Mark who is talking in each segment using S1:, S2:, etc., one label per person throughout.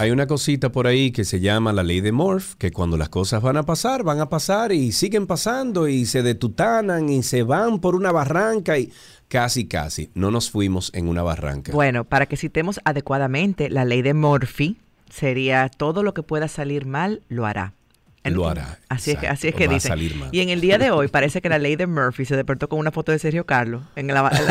S1: Hay una cosita por ahí que se llama la ley de Morph, que cuando las cosas van a pasar, van a pasar y siguen pasando y se detutanan y se van por una barranca y casi, casi, no nos fuimos en una barranca.
S2: Bueno, para que citemos adecuadamente, la ley de Murphy sería todo lo que pueda salir mal, lo hará. En-
S1: Lo hará,
S2: Así es que, así es que
S1: mal.
S2: Y en el día de hoy parece que la ley de Murphy se despertó con una foto de Sergio Carlos en la, en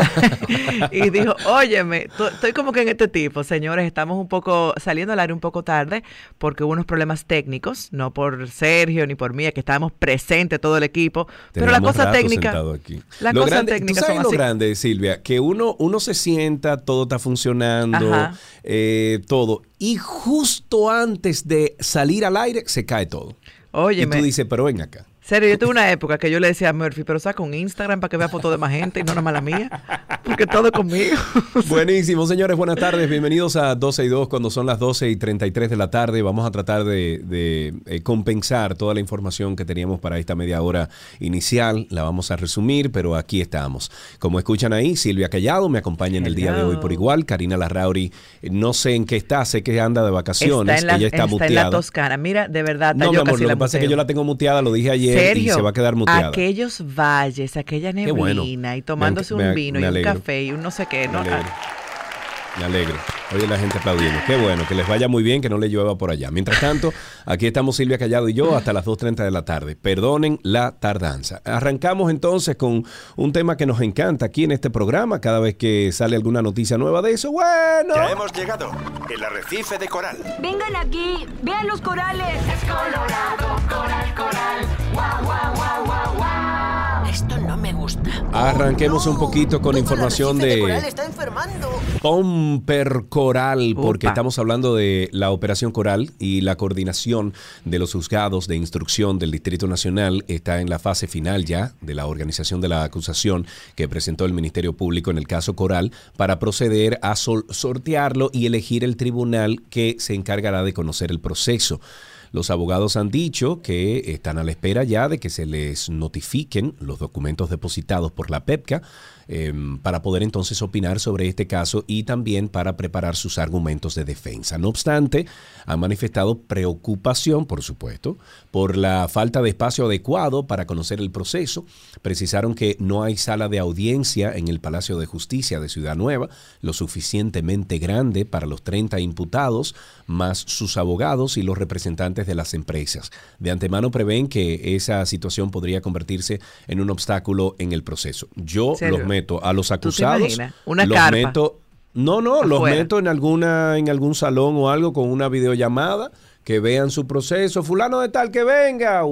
S2: la- y dijo, óyeme, to- estoy como que en este tipo, señores, estamos un poco saliendo al aire un poco tarde porque hubo unos problemas técnicos, no por Sergio ni por mí, que estábamos presentes todo el equipo, pero la cosa técnica,
S1: aquí.
S2: las
S1: Lo
S2: cosas
S1: grande-
S2: técnicas
S1: ¿Tú sabes
S2: son
S1: lo
S2: así.
S1: grande, Silvia? Que uno, uno se sienta, todo está funcionando, eh, todo. Y justo antes de salir al aire, se cae todo. Y tú dices, pero ven acá.
S2: Serio, yo tuve una época que yo le decía a Murphy, pero saca un Instagram para que vea fotos de más gente y no nada más la mía, porque todo es conmigo.
S1: Buenísimo, señores, buenas tardes. Bienvenidos a 12 y 2 cuando son las 12 y 33 de la tarde. Vamos a tratar de, de, eh, compensar toda la información que teníamos para esta media hora inicial. La vamos a resumir, pero aquí estamos. Como escuchan ahí, Silvia Callado me acompaña en el día de hoy por igual. Karina Larrauri, eh, no sé en qué está, sé que anda de vacaciones,
S2: está en la,
S1: ella está,
S2: está en la
S1: muteada.
S2: Toscana. Mira, de verdad,
S1: no, mi
S2: yo
S1: amor,
S2: casi
S1: lo que pasa es que yo la tengo muteada, lo dije ayer
S2: Sergio,
S1: y se va a quedar muteada.
S2: aquellos valles, aquella
S1: bueno.
S2: neblina y
S1: Me
S2: tomándose
S1: enc-
S2: un
S1: me-
S2: vino
S1: me
S2: y un
S1: alegro.
S2: café y un no sé qué.
S1: Me
S2: ¿no?
S1: Me alegro. Oye, la gente aplaudiendo. Qué bueno, que les vaya muy bien, que no le llueva por allá. Mientras tanto, aquí estamos Silvia Callado y yo hasta las 2.30 de la tarde. Perdonen la tardanza. Arrancamos entonces con un tema que nos encanta aquí en este programa. Cada vez que sale alguna noticia nueva de eso, bueno.
S3: Ya hemos llegado. El arrecife de coral.
S4: Vengan aquí, vean los corales. Es colorado, coral, coral. Guau,
S1: Arranquemos un poquito con información de
S5: coral está enfermando.
S1: Pomper Coral, porque estamos hablando de la Operación Coral y la coordinación de los juzgados de instrucción del Distrito Nacional está en la fase final ya de la organización de la acusación que presentó el Ministerio Público en el caso Coral para proceder a sol- sortearlo y elegir el tribunal que se encargará de conocer el proceso. Los abogados han dicho que están a la espera ya de que se les notifiquen los documentos depositados por la PEPCA eh, para poder entonces opinar sobre este caso y también para preparar sus argumentos de defensa. No obstante, han manifestado preocupación, por supuesto, por la falta de espacio adecuado para conocer el proceso. Precisaron que no hay sala de audiencia en el Palacio de Justicia de Ciudad Nueva, lo suficientemente grande para los 30 imputados, más sus abogados y los representantes de las empresas. De antemano prevén que esa situación podría convertirse en un obstáculo en el proceso. Yo
S2: ¿Serio?
S1: los meto a los
S2: te
S1: acusados.
S2: imaginas? Una
S1: los
S2: carpa.
S1: meto no, no, los
S2: Afuera.
S1: meto en alguna en algún salón o algo con una videollamada que vean su proceso, fulano de tal que venga,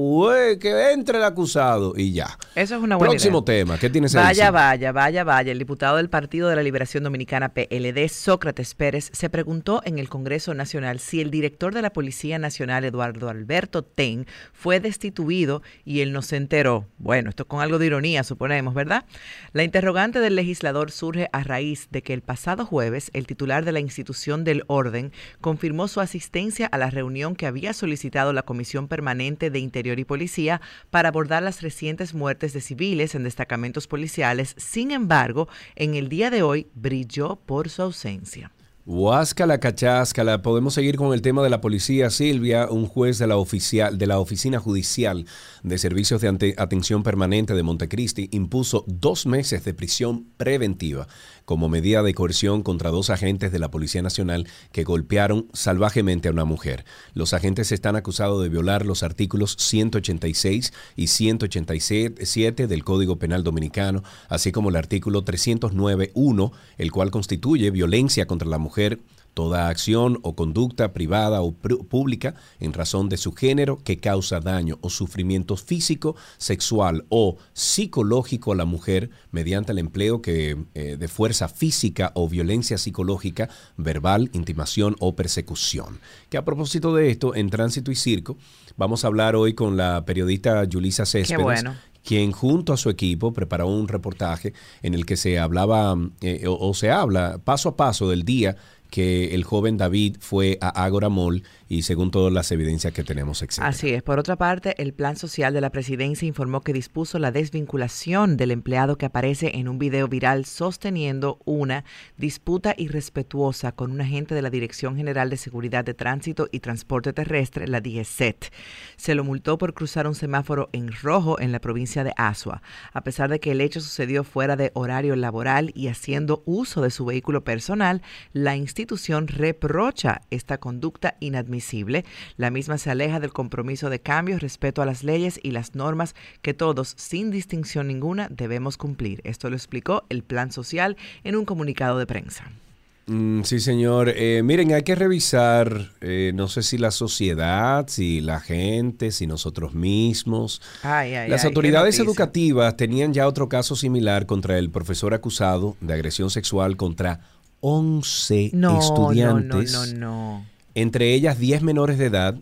S1: que entre el acusado y ya.
S2: Eso es una buena
S1: Próximo
S2: idea.
S1: tema, ¿qué tienes
S2: Vaya, vaya, vaya, vaya. El diputado del Partido de la Liberación Dominicana, PLD, Sócrates Pérez, se preguntó en el Congreso Nacional si el director de la Policía Nacional, Eduardo Alberto Ten, fue destituido y él no se enteró. Bueno, esto con algo de ironía, suponemos, ¿verdad? La interrogante del legislador surge a raíz de que el pasado jueves el titular de la institución del orden confirmó su asistencia a la reunión que había solicitado la Comisión Permanente de Interior y Policía para abordar las recientes muertes de civiles en destacamentos policiales. Sin embargo, en el día de hoy brilló por su ausencia.
S1: Huáscala, cacháscala. Podemos seguir con el tema de la policía. Silvia, un juez de la, oficial, de la Oficina Judicial de Servicios de Atención Permanente de Montecristi, impuso dos meses de prisión preventiva como medida de coerción contra dos agentes de la Policía Nacional que golpearon salvajemente a una mujer. Los agentes están acusados de violar los artículos 186 y 187 del Código Penal Dominicano, así como el artículo 309.1, el cual constituye violencia contra la mujer toda acción o conducta privada o pr- pública en razón de su género que causa daño o sufrimiento físico, sexual o psicológico a la mujer mediante el empleo que, eh, de fuerza física o violencia psicológica, verbal, intimación o persecución. Que a propósito de esto, en Tránsito y Circo, vamos a hablar hoy con la periodista Yulisa Céspedes
S2: bueno.
S1: quien junto a su equipo preparó un reportaje en el que se hablaba eh, o, o se habla paso a paso del día que el joven David fue a Ágora Mall y según todas las evidencias que tenemos, etc.
S2: Así es. Por otra parte, el Plan Social de la Presidencia informó que dispuso la desvinculación del empleado que aparece en un video viral sosteniendo una disputa irrespetuosa con un agente de la Dirección General de Seguridad de Tránsito y Transporte Terrestre, la DGCET. Se lo multó por cruzar un semáforo en rojo en la provincia de Asua. A pesar de que el hecho sucedió fuera de horario laboral y haciendo uso de su vehículo personal, la institución reprocha esta conducta inadmisible. La misma se aleja del compromiso de cambio, respeto a las leyes y las normas que todos, sin distinción ninguna, debemos cumplir. Esto lo explicó el Plan Social en un comunicado de prensa.
S1: Mm, sí, señor. Eh, miren, hay que revisar, eh, no sé si la sociedad, si la gente, si nosotros mismos.
S2: Ay, ay,
S1: Las
S2: ay,
S1: autoridades educativas tenían ya otro caso similar contra el profesor acusado de agresión sexual contra 11
S2: No,
S1: estudiantes.
S2: no, no, no.
S1: entre ellas 10 menores de edad.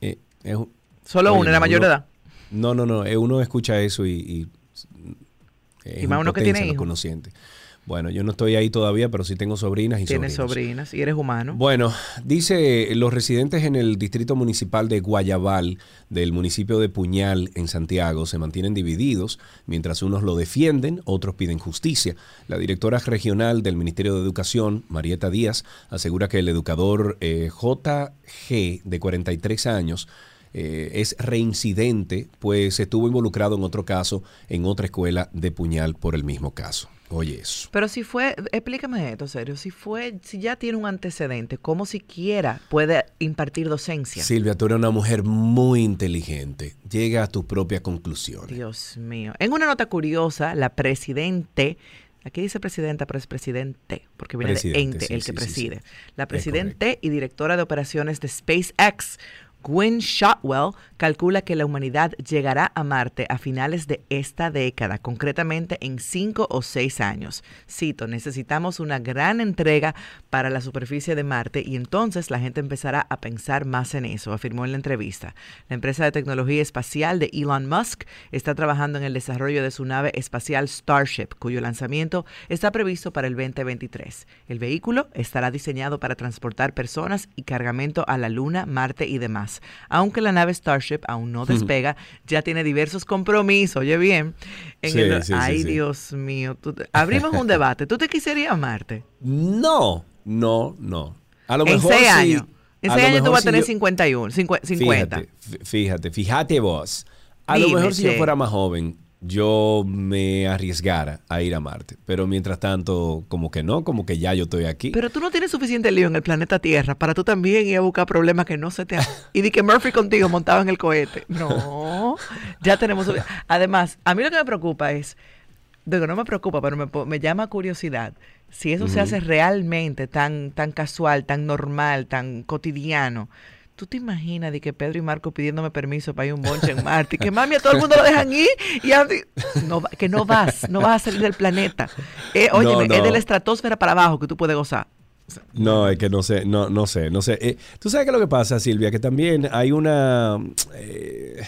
S1: Eh, un-
S2: Solo
S1: Oye,
S2: uno era mayor de edad.
S1: No, no, no. eh, Uno escucha eso y. y es
S2: Y más uno que tiene hijos.
S1: Bueno, yo no estoy ahí todavía, pero sí tengo sobrinas y
S2: Tienes
S1: sobrinos.
S2: sobrinas y eres humano.
S1: Bueno, dice los residentes en el distrito municipal de Guayabal del municipio de Puñal en Santiago se mantienen divididos, mientras unos lo defienden, otros piden justicia. La directora regional del Ministerio de Educación, Marieta Díaz, asegura que el educador eh, JG de 43 años eh, es reincidente, pues estuvo involucrado en otro caso en otra escuela de Puñal por el mismo caso. Oye eso.
S2: Pero si fue, explícame esto, serio, si fue, si ya tiene un antecedente, ¿cómo siquiera puede impartir docencia?
S1: Silvia, tú eres una mujer muy inteligente. Llega a tus propias conclusiones.
S2: Dios mío. En una nota curiosa, la presidente, aquí dice presidenta, pero es presidente, porque viene
S1: Presidente,
S2: de ente,
S1: sí,
S2: el que
S1: sí, sí.
S2: preside. La
S1: Es
S2: presidente y directora de operaciones de SpaceX, Gwynne Shotwell, calcula que la humanidad llegará a Marte a finales de esta década, concretamente en cinco o seis años. Cito, necesitamos una gran entrega para la superficie de Marte y entonces la gente empezará a pensar más en eso, afirmó en la entrevista. La empresa de tecnología espacial de Elon Musk está trabajando en el desarrollo de su nave espacial Starship, cuyo lanzamiento está previsto para el 2023. El vehículo estará diseñado para transportar personas y cargamento a la Luna, Marte y demás. Aunque la nave Starship aún no despega, ya tiene diversos compromisos, oye bien. En
S1: Sí,
S2: el-
S1: sí, sí,
S2: ay,
S1: sí.
S2: Dios mío. tú abrimos un debate. ¿Tú te quisieras Marte?
S1: No, no, no. A lo
S2: En
S1: mejor
S2: seis años. En seis años tú
S1: mejor
S2: vas a tener
S1: yo-
S2: 51, cincu- 50.
S1: Fíjate, fí- fíjate, fíjate vos. A lo mejor si yo fuera más joven, yo me arriesgara a ir a Marte. Pero mientras tanto, como que no, como que ya yo estoy aquí.
S2: Pero tú no tienes suficiente lío en el planeta Tierra para tú también ir a buscar problemas que no se te han... Y di que Murphy contigo montado en el cohete. No, ya tenemos... Además, a mí lo que me preocupa es... Digo, no me preocupa, pero me llama curiosidad. Si eso se hace realmente tan, tan casual, tan normal, tan cotidiano... ¿Tú te imaginas de que Pedro y Marco pidiéndome permiso para ir a un bonche en Marte? Y que mami, a todo el mundo lo dejan ir y a- no, que no vas, no vas a salir del planeta. Eh, óyeme,
S1: No,
S2: es de la estratosfera para abajo que tú puedes gozar.
S1: No, es que no sé, no, no sé, no sé. Eh, Tú sabes que lo que pasa, Silvia, que también hay una eh,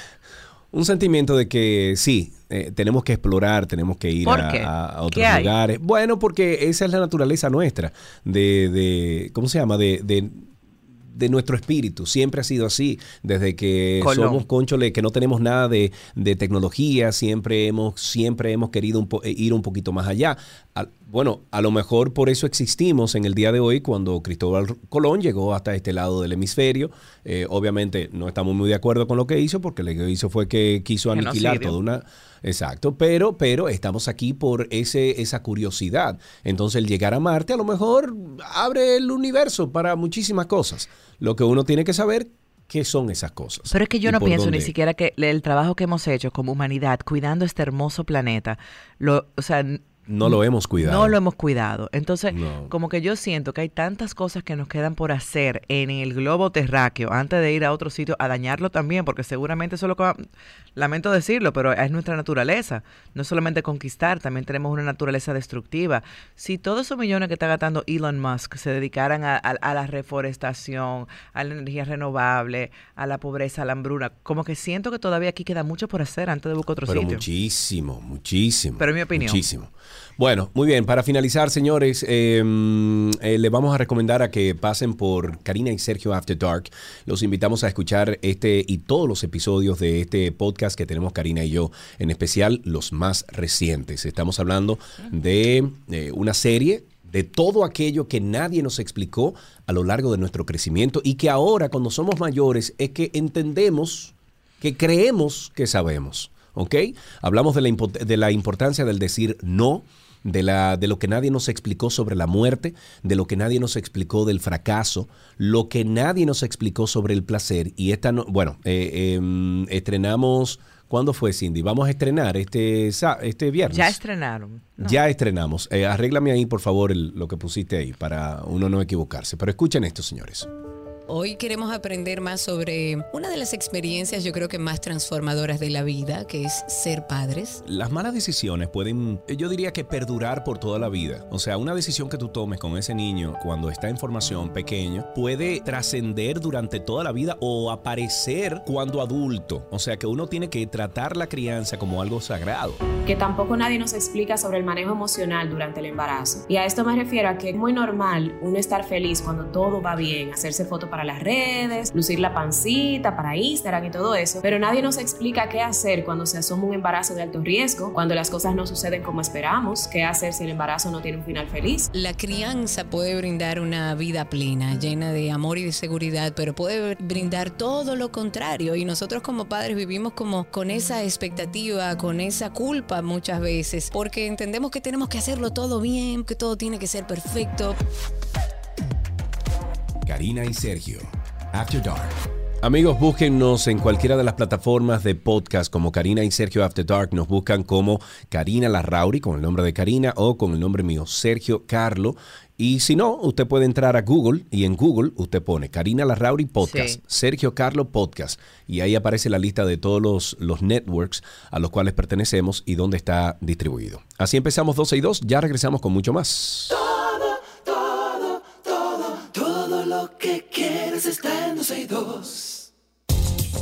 S1: un sentimiento de que sí, eh, tenemos que explorar, tenemos que ir
S2: ¿Por
S1: a, otros lugares. Bueno, porque esa es la naturaleza nuestra, de, de ¿cómo se llama? De, de, de nuestro espíritu. Siempre ha sido así. Desde que
S2: Colón.
S1: somos, conchole, que no tenemos nada de, de tecnología, siempre hemos, siempre hemos querido un po- eh, ir un poquito más allá. Al- Bueno, a lo mejor por eso existimos en el día de hoy cuando Cristóbal Colón llegó hasta este lado del hemisferio. Eh, obviamente no estamos muy de acuerdo con lo que hizo porque lo que hizo fue que quiso aniquilar
S2: Genocidio.
S1: toda una... Exacto, pero, pero estamos aquí por ese, esa curiosidad. Entonces el llegar a Marte a lo mejor abre el universo para muchísimas cosas. Lo que uno tiene que saber qué son esas cosas.
S2: Pero es que yo no pienso ni siquiera que el trabajo que hemos hecho como humanidad cuidando este hermoso planeta, lo, o sea,
S1: No lo hemos cuidado.
S2: no lo hemos cuidado. Entonces,
S1: No.
S2: como que yo siento que hay tantas cosas que nos quedan por hacer en el globo terráqueo antes de ir a otro sitio a dañarlo también, porque seguramente eso es lo que va- lamento decirlo, pero es nuestra naturaleza. No solamente conquistar, también tenemos una naturaleza destructiva. Si todos esos millones que está gastando Elon Musk se dedicaran a, a- a la reforestación, a la energía renovable, a la pobreza, a la hambruna, como que siento que todavía aquí queda mucho por hacer antes de buscar otro
S1: Pero
S2: sitio.
S1: muchísimo, muchísimo.
S2: Pero en mi opinión.
S1: Muchísimo. Bueno, muy bien. Para finalizar, señores, eh, eh, le vamos a recomendar a que pasen por Karina y Sergio After Dark. Los invitamos a escuchar este y todos los episodios de este podcast que tenemos Karina y yo, en especial los más recientes. Estamos hablando de eh, una serie de todo aquello que nadie nos explicó a lo largo de nuestro crecimiento y que ahora cuando somos mayores es que entendemos que creemos que sabemos. ¿Ok? Hablamos de la importancia del decir no, de, la, de lo que nadie nos explicó sobre la muerte, de lo que nadie nos explicó del fracaso, lo que nadie nos explicó sobre el placer. Y esta, no, bueno, eh, em, estrenamos, ¿cuándo fue Cindy? Vamos a estrenar este, este viernes.
S2: Ya estrenaron. ¿no?
S1: Ya estrenamos. Eh, arréglame ahí, por favor, el- lo que pusiste ahí para uno no equivocarse. Pero escuchen esto, señores.
S6: Hoy queremos aprender más sobre una de las experiencias yo creo que más transformadoras de la vida, que es ser padres.
S1: Las malas decisiones pueden, eh, yo diría que perdurar por toda la vida. O sea, una decisión que tú tomes con ese niño cuando está en formación pequeño puede trascender durante toda la vida o aparecer cuando adulto. O sea, que uno tiene que tratar la crianza como algo sagrado.
S7: que tampoco nadie nos explica sobre el manejo emocional durante el embarazo. Y a esto me refiero a que es muy normal uno estar feliz cuando todo va bien, hacerse fotos para las redes, lucir la pancita para Instagram y todo eso, pero nadie nos explica qué hacer cuando se asoma un embarazo de alto riesgo, cuando las cosas no suceden como esperamos, qué hacer si el embarazo no tiene un final feliz.
S6: La crianza puede brindar una vida plena, llena de amor y de seguridad, pero puede brindar todo lo contrario. Y nosotros como padres vivimos como con esa expectativa, con esa culpa muchas veces, porque entendemos que tenemos que hacerlo todo bien, que todo tiene que ser perfecto.
S1: Karina y Sergio. After Dark. Amigos, búsquennos en cualquiera de las plataformas de podcast como Karina y Sergio After Dark. Nos buscan como Karina Larrauri con el nombre de Karina o con el nombre mío Sergio Carlo. Y si no, usted puede entrar a Google y en Google usted pone Karina Larrauri Podcast,
S2: Sí.
S1: Sergio Carlo Podcast. Y ahí aparece la lista de todos los, los networks a los cuales pertenecemos y dónde está distribuido. Así empezamos 12 y 2. Ya regresamos con mucho más.
S8: Está en 12 y 2.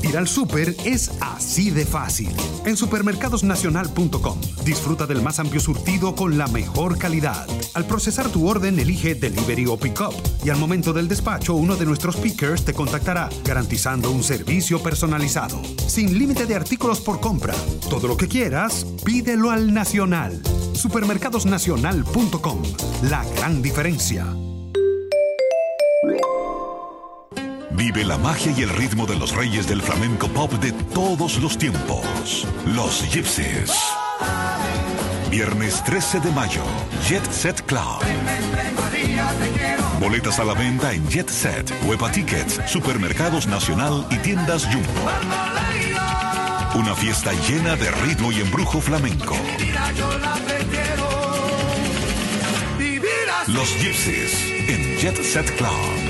S9: Ir al súper es así de fácil. En supermercadosnacional.com disfruta del más amplio surtido con la mejor calidad. Al procesar tu orden, elige delivery o pickup y al momento del despacho, uno de nuestros pickers te contactará, garantizando un servicio personalizado. Sin límite de artículos por compra. Todo lo que quieras, pídelo al Nacional. Supermercadosnacional.com. La gran diferencia.
S10: Vive la magia y el ritmo de los reyes del flamenco pop de todos los tiempos. Los Gypsies. Viernes 13 de mayo, Jet Set Club. Boletas a la venta en Jet Set, Huepa Tickets, Supermercados Nacional y tiendas Jumbo. Una fiesta llena de ritmo y embrujo flamenco. Los Gypsies en Jet Set Club.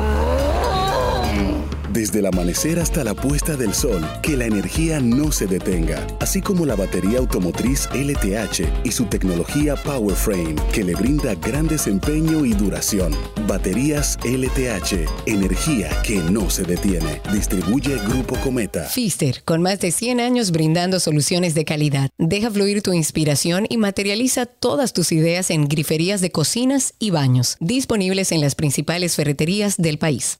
S11: Desde
S12: el amanecer hasta la puesta del sol, que la energía no se detenga, así como la batería automotriz LTH y su tecnología PowerFrame, que le brinda gran desempeño y duración. Baterías LTH, energía que no se detiene. Distribuye Grupo Cometa.
S6: Fister, con más de 100 años brindando soluciones de calidad. Deja fluir tu inspiración y materializa todas tus ideas en griferías de cocinas y baños, disponibles en las principales ferreterías del país.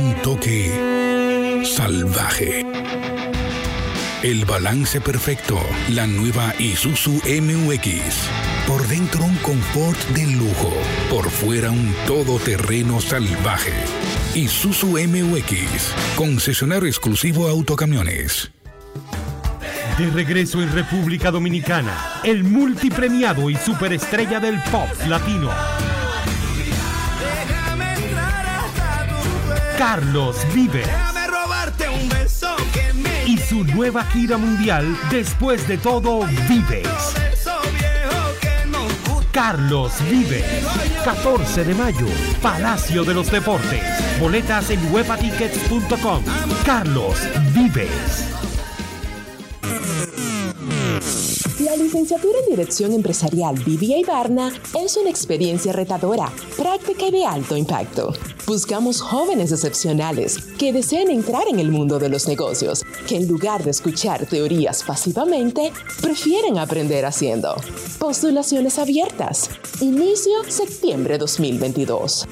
S9: salvaje. El balance perfecto. La nueva Isuzu MUX. Por dentro un confort de lujo. Por fuera un todoterreno salvaje. Isuzu MUX. Concesionario exclusivo a autocamiones.
S13: De regreso en República Dominicana, el multipremiado y superestrella del pop latino. Carlos Vives. Su nueva gira mundial, Después de todo, Vives. Carlos Vives. 14 de mayo, Palacio de los Deportes. Boletas en webatickets.com. Carlos Vives.
S14: La licenciatura en Dirección Empresarial BBA Barna es una experiencia retadora, práctica y de alto impacto. Buscamos jóvenes excepcionales que deseen entrar en el mundo de los negocios, que en lugar de escuchar teorías pasivamente, prefieren aprender haciendo. Postulaciones abiertas. Inicio septiembre 2022.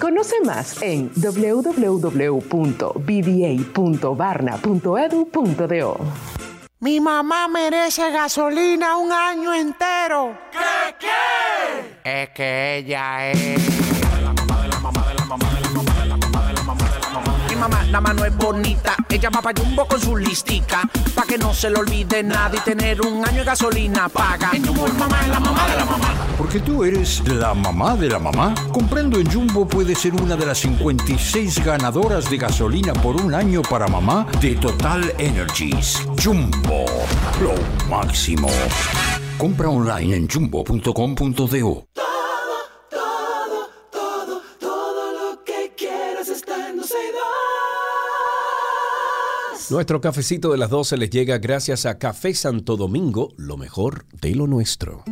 S14: Conoce más en www.bba.barna.edu.do.
S15: Mi mamá merece gasolina un año entero.
S16: ¿Qué qué?
S15: Es que ella es. Mi mamá nada más no es bonita. Ella va para Jumbo con su listica. Pa' que no se le olvide nada y tener un año de gasolina paga. En Jumbo, mamá es la mamá de la mamá.
S17: Porque tú eres la mamá de la mamá. Comprando en Jumbo puedes ser una de las 56 ganadoras de gasolina por un año para mamá de Total Energies. Jumbo, lo máximo. Compra online en jumbo.com.do.
S1: Nuestro cafecito de las 12 les llega gracias a Café Santo Domingo, lo mejor de lo nuestro.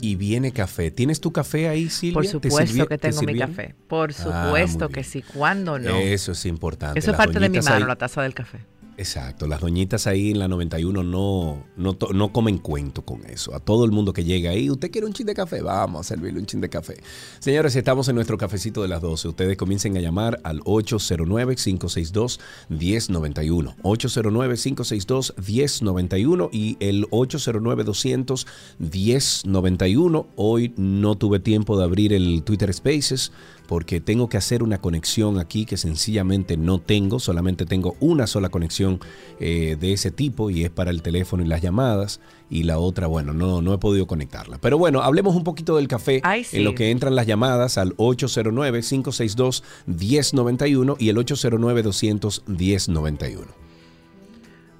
S1: Y viene café. ¿Tienes tu café ahí, Silvia?
S2: Por
S1: ¿Te
S2: supuesto que
S1: te
S2: tengo mi café. Por
S1: Ah,
S2: supuesto que sí. ¿Cuándo no?
S1: Eso es importante.
S2: Eso es parte de mi mano,
S1: ahí-
S2: la taza del café.
S1: Exacto, las doñitas ahí en la 91 no, no, no comen cuento con eso. A todo el mundo que llega ahí, ¿usted quiere un chin de café? Vamos a servirle un chin de café. Señores, estamos en nuestro cafecito de las 12. Ustedes comiencen a llamar al 809-562-1091. 809-562-1091 y el 809-200-1091. Hoy no tuve tiempo de abrir el Twitter Spaces porque tengo que hacer una conexión aquí que sencillamente no tengo, solamente tengo una sola conexión eh, de ese tipo y es para el teléfono y las llamadas y la otra, bueno, no, no he podido conectarla. Pero bueno, hablemos un poquito del café
S2: sí.
S1: en lo que entran las llamadas al 809-562-1091 y el 809-200-1091.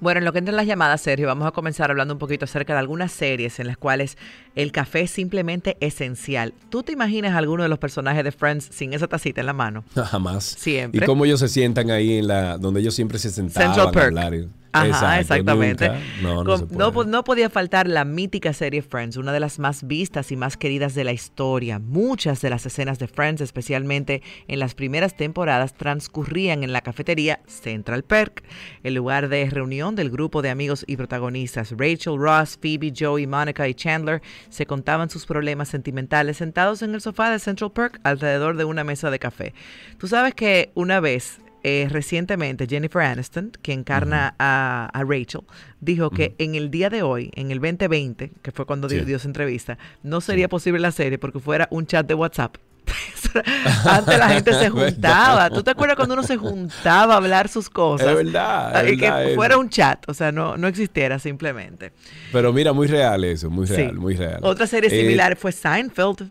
S2: Bueno, en lo que entran las llamadas, Sergio, vamos a comenzar hablando un poquito acerca de algunas series en las cuales el café es simplemente esencial. ¿Tú te imaginas alguno de los personajes de Friends sin esa tacita en la mano?
S1: Jamás.
S2: Siempre.
S1: Y cómo ellos se sientan ahí en la, donde ellos siempre se sentaban
S2: Central
S1: a
S2: Perk.
S1: hablar.
S2: Ajá,
S1: Exacto,
S2: exactamente.
S1: No, no
S2: no no podía faltar la mítica serie Friends, una de las más vistas y más queridas de la historia. Muchas de las escenas de Friends, especialmente en las primeras temporadas, transcurrían en la cafetería Central Perk, el lugar de reunión del grupo de amigos y protagonistas. Rachel, Ross, Phoebe, Joey, Monica y Chandler se contaban sus problemas sentimentales sentados en el sofá de Central Perk alrededor de una mesa de café. Tú sabes que una vez eh, recientemente Jennifer Aniston, que encarna a, a Rachel, dijo que en el día de hoy, en el 2020, que fue cuando dio,
S1: Sí.
S2: dio su entrevista, no sería posible la serie porque fuera un chat de WhatsApp. Antes la gente se juntaba. ¿Tú te acuerdas cuando uno se juntaba a hablar sus cosas?
S1: Es verdad, es
S2: y que
S1: es
S2: fuera un chat, o sea, no, no existiera simplemente.
S1: Pero mira, muy real eso, muy
S2: Sí.
S1: real, muy real.
S2: Otra serie
S1: Eh,
S2: similar fue Seinfeld.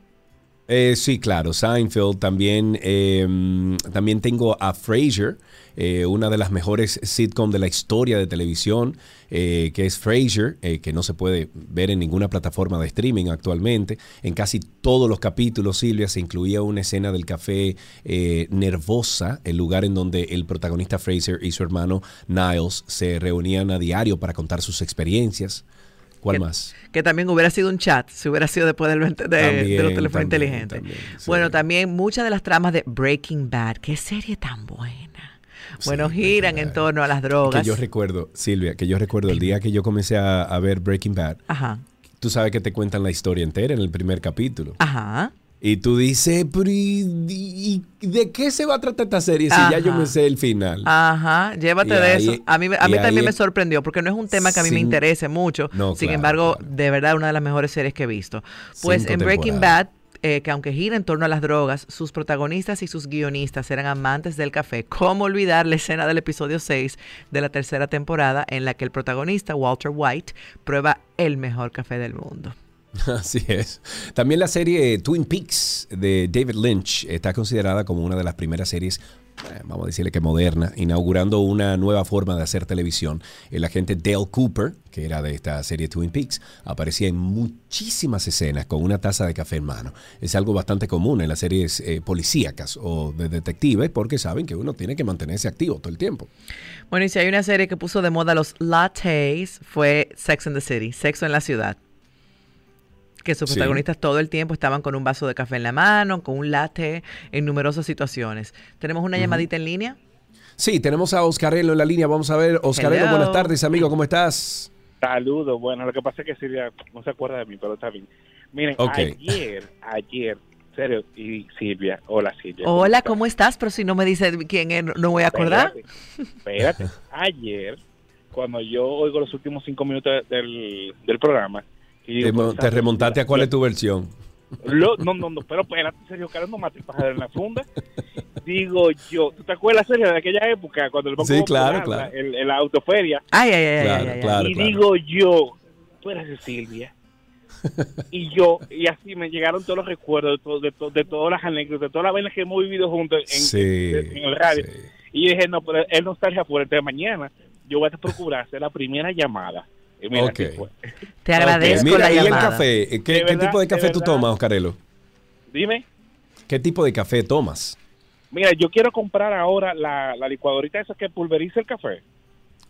S1: Eh, sí, claro, Seinfeld también. eh, también tengo a Frasier, eh, una de las mejores sitcom de la historia de televisión, eh, que es Frasier, eh, que no se puede ver en ninguna plataforma de streaming actualmente. En casi todos los capítulos, Silvia, se incluía una escena del café Nervosa, el lugar en donde el protagonista Fraser y su hermano Niles se reunían a diario para contar sus experiencias. ¿Cuál más?
S2: que también hubiera sido un chat, si hubiera sido después del, de, de los teléfonos
S1: también,
S2: inteligentes.
S1: también, sí.
S2: Bueno, también muchas de las tramas de Breaking Bad, qué serie tan buena. Bueno, giran en torno a las drogas.
S1: Que yo recuerdo, Silvia, que yo recuerdo el día que yo comencé a, a ver Breaking Bad.
S2: Ajá.
S1: Tú sabes que te cuentan la historia entera en el primer capítulo.
S2: Ajá.
S1: Y tú dices, pero ¿y, y- y de qué se va a tratar esta serie si ya yo me sé el final?
S2: Ajá, llévate
S1: Y
S2: de
S1: ahí-
S2: eso. A mí, a mí también me sorprendió porque no es un tema que a mí me interese mucho.
S1: No,
S2: Sin
S1: claro,
S2: embargo, de verdad, una de las mejores series que he visto. Pues
S1: Cinco
S2: en Breaking. Bad, eh, que aunque gira en torno a las drogas, sus protagonistas y sus guionistas eran amantes del café. ¿Cómo olvidar la escena del episodio 6 de la tercera temporada en la que el protagonista, Walter White, prueba el mejor café del mundo?
S1: Así es. También la serie Twin Peaks de David Lynch está considerada como una de las primeras series, eh, vamos a decirle que moderna, inaugurando una nueva forma de hacer televisión. El agente Dale Cooper, que era de esta serie Twin Peaks, aparecía en muchísimas escenas con una taza de café en mano. Es algo bastante común en las series eh, policíacas o de detectives porque saben que uno tiene que mantenerse activo todo el tiempo.
S2: Bueno, y si hay una serie que puso de moda los lattes, fue Sex and the City, Sexo en la Ciudad. Que sus
S1: Sí.
S2: protagonistas todo el tiempo estaban con un vaso de café en la mano, con un latte, en numerosas situaciones. ¿Tenemos una llamadita en línea?
S1: Sí, tenemos a Oscarelo en la línea. Vamos a ver. Oscarelo,
S2: Hello.
S1: buenas tardes, amigo. ¿Cómo estás?
S18: Saludos, bueno, lo que pasa es que Silvia no se acuerda de mí, pero está bien. Miren,
S1: Ok.
S18: ayer, ayer, serio, y Silvia, hola Silvia.
S2: Hola, ¿cómo estás? Pero si no me dice quién es, no- no voy a acordar.
S18: Espérate, ayer, cuando yo oigo los últimos cinco minutos del, del programa, y
S1: Te, mo- te remontaste a cuál es tu versión.
S18: Lo- no, no, no, pero espérate, Sergio Carlos, no mate pájaro en la funda. Digo yo, ¿tú te acuerdas, Sergio, de aquella época cuando el Banco
S1: Sí, claro,
S18: Popular,
S1: claro.
S18: la- el- el- la autoferia?
S2: Ay, ay, ay,
S1: Claro,
S2: ay, ay, ay.
S1: claro,
S18: y
S1: claro.
S18: digo yo, tú eres de Silvia. y yo, y así me llegaron todos los recuerdos de, to- de, to- de todas las anécdotas, de todas las vainas que hemos vivido juntos en,
S1: Sí,
S18: en- en el radio. Y yo dije, no, pero él no está afuera, entonces mañana yo voy a procurar hacer la primera llamada. Mira,
S1: Ok.
S18: así fue.
S2: Te agradezco
S1: Mira,
S2: la
S1: y el
S2: llamada.
S1: café, ¿qué,
S18: De
S1: qué
S18: verdad,
S1: tipo de
S18: de
S1: café tú
S18: verdad.
S1: tomas, Oscarelo?
S18: Dime.
S1: ¿Qué tipo de café tomas?
S18: Mira, yo quiero comprar ahora la, la licuadorita esa que pulveriza el café.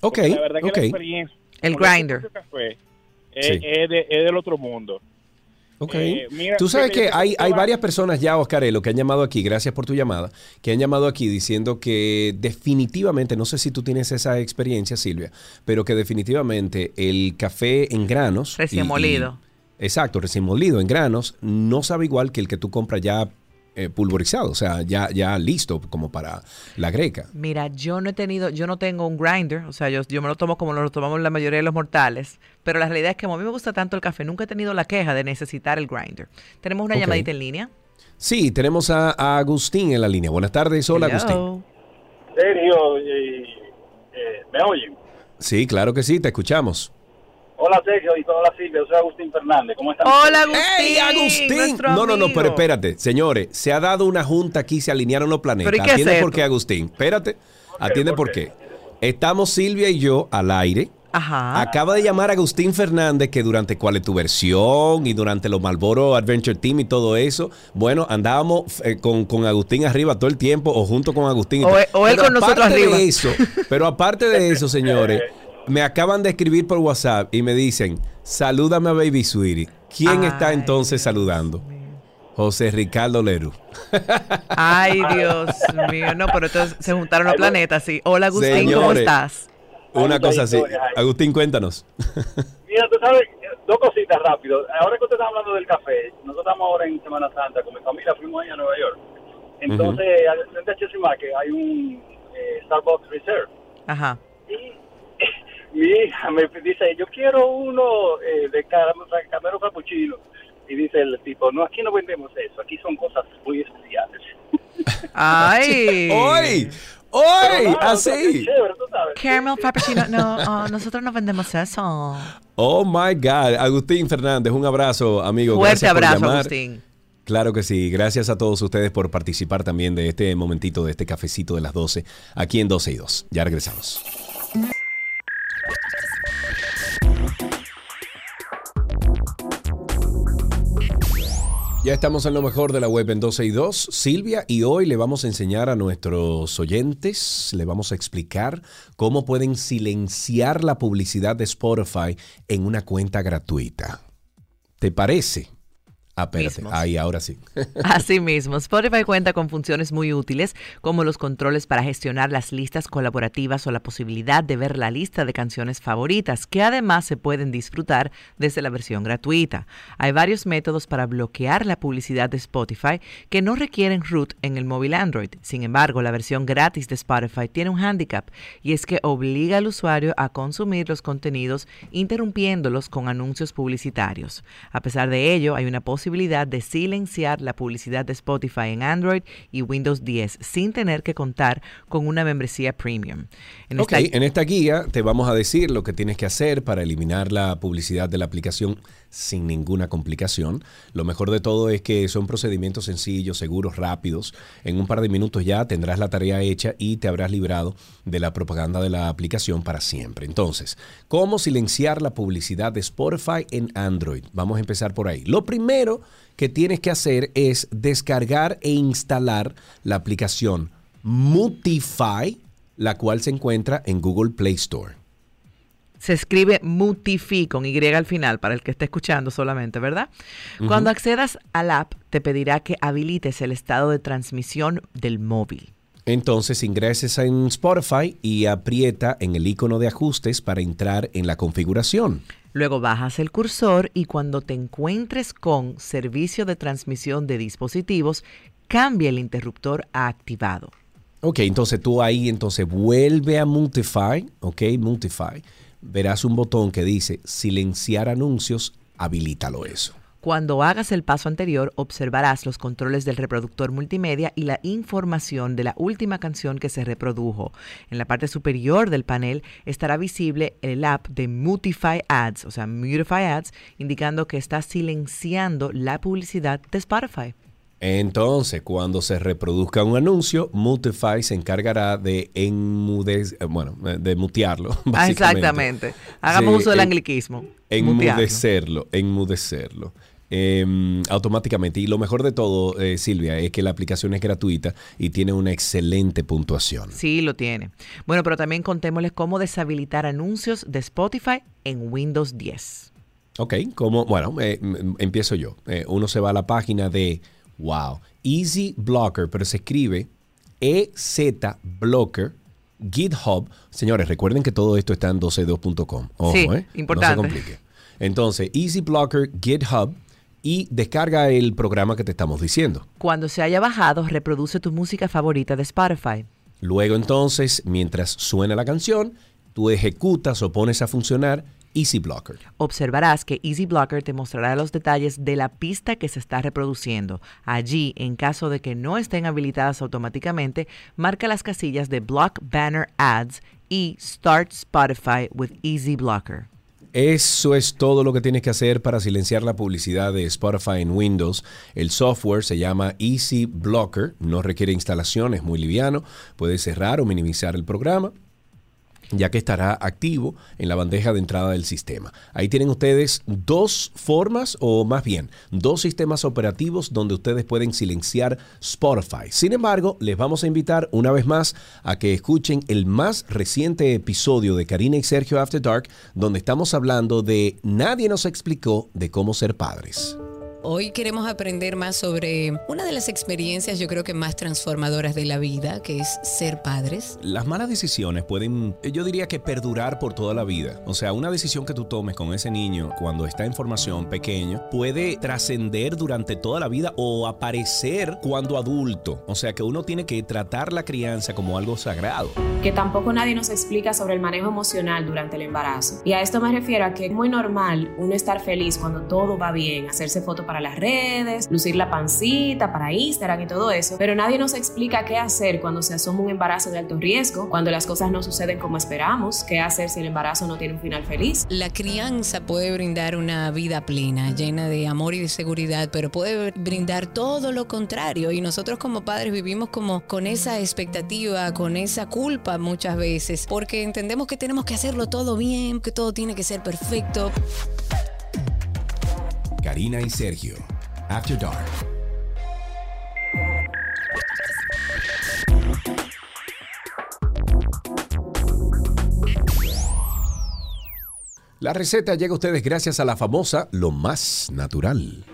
S1: Ok,
S18: La verdad que
S1: ok.
S18: la experiencia
S2: El
S18: que
S2: grinder.
S18: hace café es,
S1: Sí.
S18: es de- es del otro mundo.
S1: Ok.
S18: Eh, mira,
S1: Tú sabes que hay, hay varias personas ya, Oscarelo, que han llamado aquí, gracias por tu llamada, que han llamado aquí diciendo que definitivamente, no sé si tú tienes esa experiencia, Silvia, pero que definitivamente el café en granos...
S2: Recién
S1: y- y-
S2: molido.
S1: exacto, recién molido en granos, no sabe igual que el que tú compras ya eh, pulverizado, o sea, ya, ya listo como para la greca.
S2: Mira, yo no he tenido, yo no tengo un grinder, o sea, yo, yo me lo tomo como lo tomamos la mayoría de los mortales, pero la realidad es que como a mí me gusta tanto el café, nunca he tenido la queja de necesitar el grinder. Tenemos una llamadita en línea.
S1: Sí, tenemos a, a Agustín en la línea. Buenas tardes, hola
S2: Hello.
S1: Agustín.
S19: Sergio, eh, eh, ¿me oyen?
S1: Sí, claro que sí, te escuchamos.
S19: Hola Sergio y toda la Silvia, yo soy Agustín Fernández, ¿cómo están?
S2: Hola Agustín.
S1: ¡Ey, Agustín! No, no, no, pero espérate, señores, se ha dado una junta aquí, se alinearon los planetas.
S2: ¿Pero y qué es
S1: Atiende por qué, Agustín. Espérate, atiende por qué. Estamos Silvia y yo al aire.
S2: Ajá.
S1: Acaba de llamar a Agustín Fernández que durante cuál es tu versión y durante los Malboro Adventure Team y todo eso, bueno, andábamos eh, con, con Agustín arriba todo el tiempo o junto con Agustín. y
S2: O él- o él
S1: Pero
S2: con nosotros arriba.
S1: eso, pero aparte de eso, señores, me acaban de escribir por WhatsApp y me dicen, salúdame a Baby Sweetie. ¿Quién está entonces saludando? José Ricardo Leru.
S2: Ay, Dios mío. No, pero entonces se juntaron los planetas, sí. Hola Agustín, ¿cómo estás?
S1: Una cosa así. Agustín, cuéntanos.
S19: Mira, tú sabes, dos cositas rápido. Ahora que usted está hablando del café, nosotros estamos ahora en Semana Santa, con mi familia fuimos ahí a Nueva York. Entonces, al frente a Chesimá, que hay un, eh, Starbucks Reserve.
S2: Ajá.
S19: Mi hija me dice, yo quiero uno eh, de caramelo, cappuccino. Y dice el tipo, no, aquí no vendemos eso, aquí son cosas muy especiales.
S2: ¡Ay!
S1: ¡Hoy! ¡Hoy! Así.
S2: Caramel frappuccino. No, oh, nosotros no vendemos eso.
S1: Oh my God. Agustín Fernández, un abrazo, amigo.
S2: Fuerte
S1: Gracias por
S2: abrazo,
S1: llamar.
S2: Agustín.
S1: Claro que sí. Gracias a todos ustedes por participar también de este momentito, de este cafecito de las 12, aquí en 12 y 2. Ya regresamos. Ya estamos en lo mejor de la web en 12 y 2, Silvia, y hoy le vamos a enseñar a nuestros oyentes, le vamos a explicar cómo pueden silenciar la publicidad de Spotify en una cuenta gratuita. ¿Te parece? Ah, espérate. Ahí, ahora sí.
S2: Asimismo, Spotify cuenta con funciones muy útiles como los controles para gestionar las listas colaborativas o la posibilidad de ver la lista de canciones favoritas, que además se pueden disfrutar desde la versión gratuita. Hay varios métodos para bloquear la publicidad de Spotify que no requieren root en el móvil Android. Sin embargo, la versión gratis de Spotify tiene un handicap y es que obliga al usuario a consumir los contenidos interrumpiéndolos con anuncios publicitarios. A pesar de ello, hay una posibilidad de silenciar la publicidad de Spotify en Android y Windows 10 sin tener que contar con una membresía premium. En
S1: Ok,
S2: esta-
S1: en esta guía te vamos a decir lo que tienes que hacer para eliminar la publicidad de la aplicación sin ninguna complicación. Lo mejor de todo es que son procedimientos sencillos, seguros, rápidos. En un par de minutos ya tendrás la tarea hecha y te habrás librado de la propaganda de la aplicación para siempre. Entonces, ¿cómo silenciar la publicidad de Spotify en Android? Vamos a empezar por ahí. Lo primero que tienes que hacer es descargar e instalar la aplicación Mutify, la cual se encuentra en Google Play Store.
S2: Se escribe Mutify con Y al final, para el que esté escuchando solamente, ¿verdad? Cuando accedas al app, te pedirá que habilites el estado de transmisión del móvil.
S1: Entonces ingreses en Spotify y aprieta en el icono de ajustes para entrar en la configuración.
S2: Luego bajas el cursor y cuando te encuentres con servicio de transmisión de dispositivos, cambia el interruptor a activado.
S1: Ok, entonces tú ahí entonces vuelve a Multify, ok, Multify. Verás un botón que dice silenciar anuncios, habilítalo eso.
S2: Cuando hagas el paso anterior, observarás los controles del reproductor multimedia y la información de la última canción que se reprodujo. En la parte superior del panel estará visible el app de Mutify Ads, o sea, Mutify Ads, indicando que está silenciando la publicidad de Spotify.
S1: Entonces, cuando se reproduzca un anuncio, Multify se encargará de enmudecer, bueno, de mutearlo.
S2: Ah,
S1: básicamente.
S2: exactamente. Hagamos uso del
S1: en-
S2: anglicismo.
S1: Enmudecerlo, enmudecerlo. Eh, automáticamente. Y lo mejor de todo, eh, Silvia, es que la aplicación es gratuita y tiene una excelente puntuación.
S2: Sí, lo tiene. Bueno, pero también contémosles cómo deshabilitar anuncios de Spotify en Windows 10.
S1: Ok, como, bueno, eh, empiezo yo. Eh, uno se va a la página de, wow, Easy Blocker, pero se escribe EZ Blocker, GitHub. Señores, recuerden que todo esto está en 12.2.com. Ojo,
S2: Sí,
S1: eh,
S2: importante.
S1: No se complique. Entonces, Easy Blocker, GitHub y descarga el programa que te estamos diciendo.
S2: Cuando se haya bajado, reproduce tu música favorita de Spotify.
S1: Luego entonces, mientras suena la canción, tú ejecutas o pones a funcionar Easy Blocker.
S2: Observarás que Easy Blocker te mostrará los detalles de la pista que se está reproduciendo. Allí, en caso de que no estén habilitadas automáticamente, marca las casillas de Block Banner Ads y Start Spotify with Easy Blocker.
S1: Eso es todo lo que tienes que hacer para silenciar la publicidad de Spotify en Windows. El software se llama Easy Blocker, no requiere instalación, es muy liviano, puedes cerrar o minimizar el programa ya que estará activo en la bandeja de entrada del sistema. Ahí tienen ustedes dos formas, o más bien, dos sistemas operativos donde ustedes pueden silenciar Spotify. Sin embargo, les vamos a invitar una vez más a que escuchen el más reciente episodio de Karina y Sergio After Dark, donde estamos hablando de Nadie nos explicó de cómo ser padres.
S6: Hoy queremos aprender más sobre una de las experiencias yo creo que más transformadoras de la vida, que es ser padres.
S1: Las malas decisiones pueden, yo diría que perdurar por toda la vida. O sea, una decisión que tú tomes con ese niño cuando está en formación pequeño puede trascender durante toda la vida o aparecer cuando adulto. O sea, que uno tiene que tratar la crianza como algo sagrado.
S7: Que tampoco nadie nos explica sobre el manejo emocional durante el embarazo. Y a esto me refiero a que es muy normal uno estar feliz cuando todo va bien, hacerse fotos para las redes, lucir la pancita para Instagram y todo eso, pero nadie nos explica qué hacer cuando se asoma un embarazo de alto riesgo, cuando las cosas no suceden como esperamos, qué hacer si el embarazo no tiene un final feliz.
S6: La crianza puede brindar una vida plena, llena de amor y de seguridad, pero puede brindar todo lo contrario y nosotros como padres vivimos como con esa expectativa, con esa culpa muchas veces, porque entendemos que tenemos que hacerlo todo bien, que todo tiene que ser perfecto.
S1: Karina y Sergio, After Dark. La receta llega a ustedes gracias a la famosa Lo Más Natural.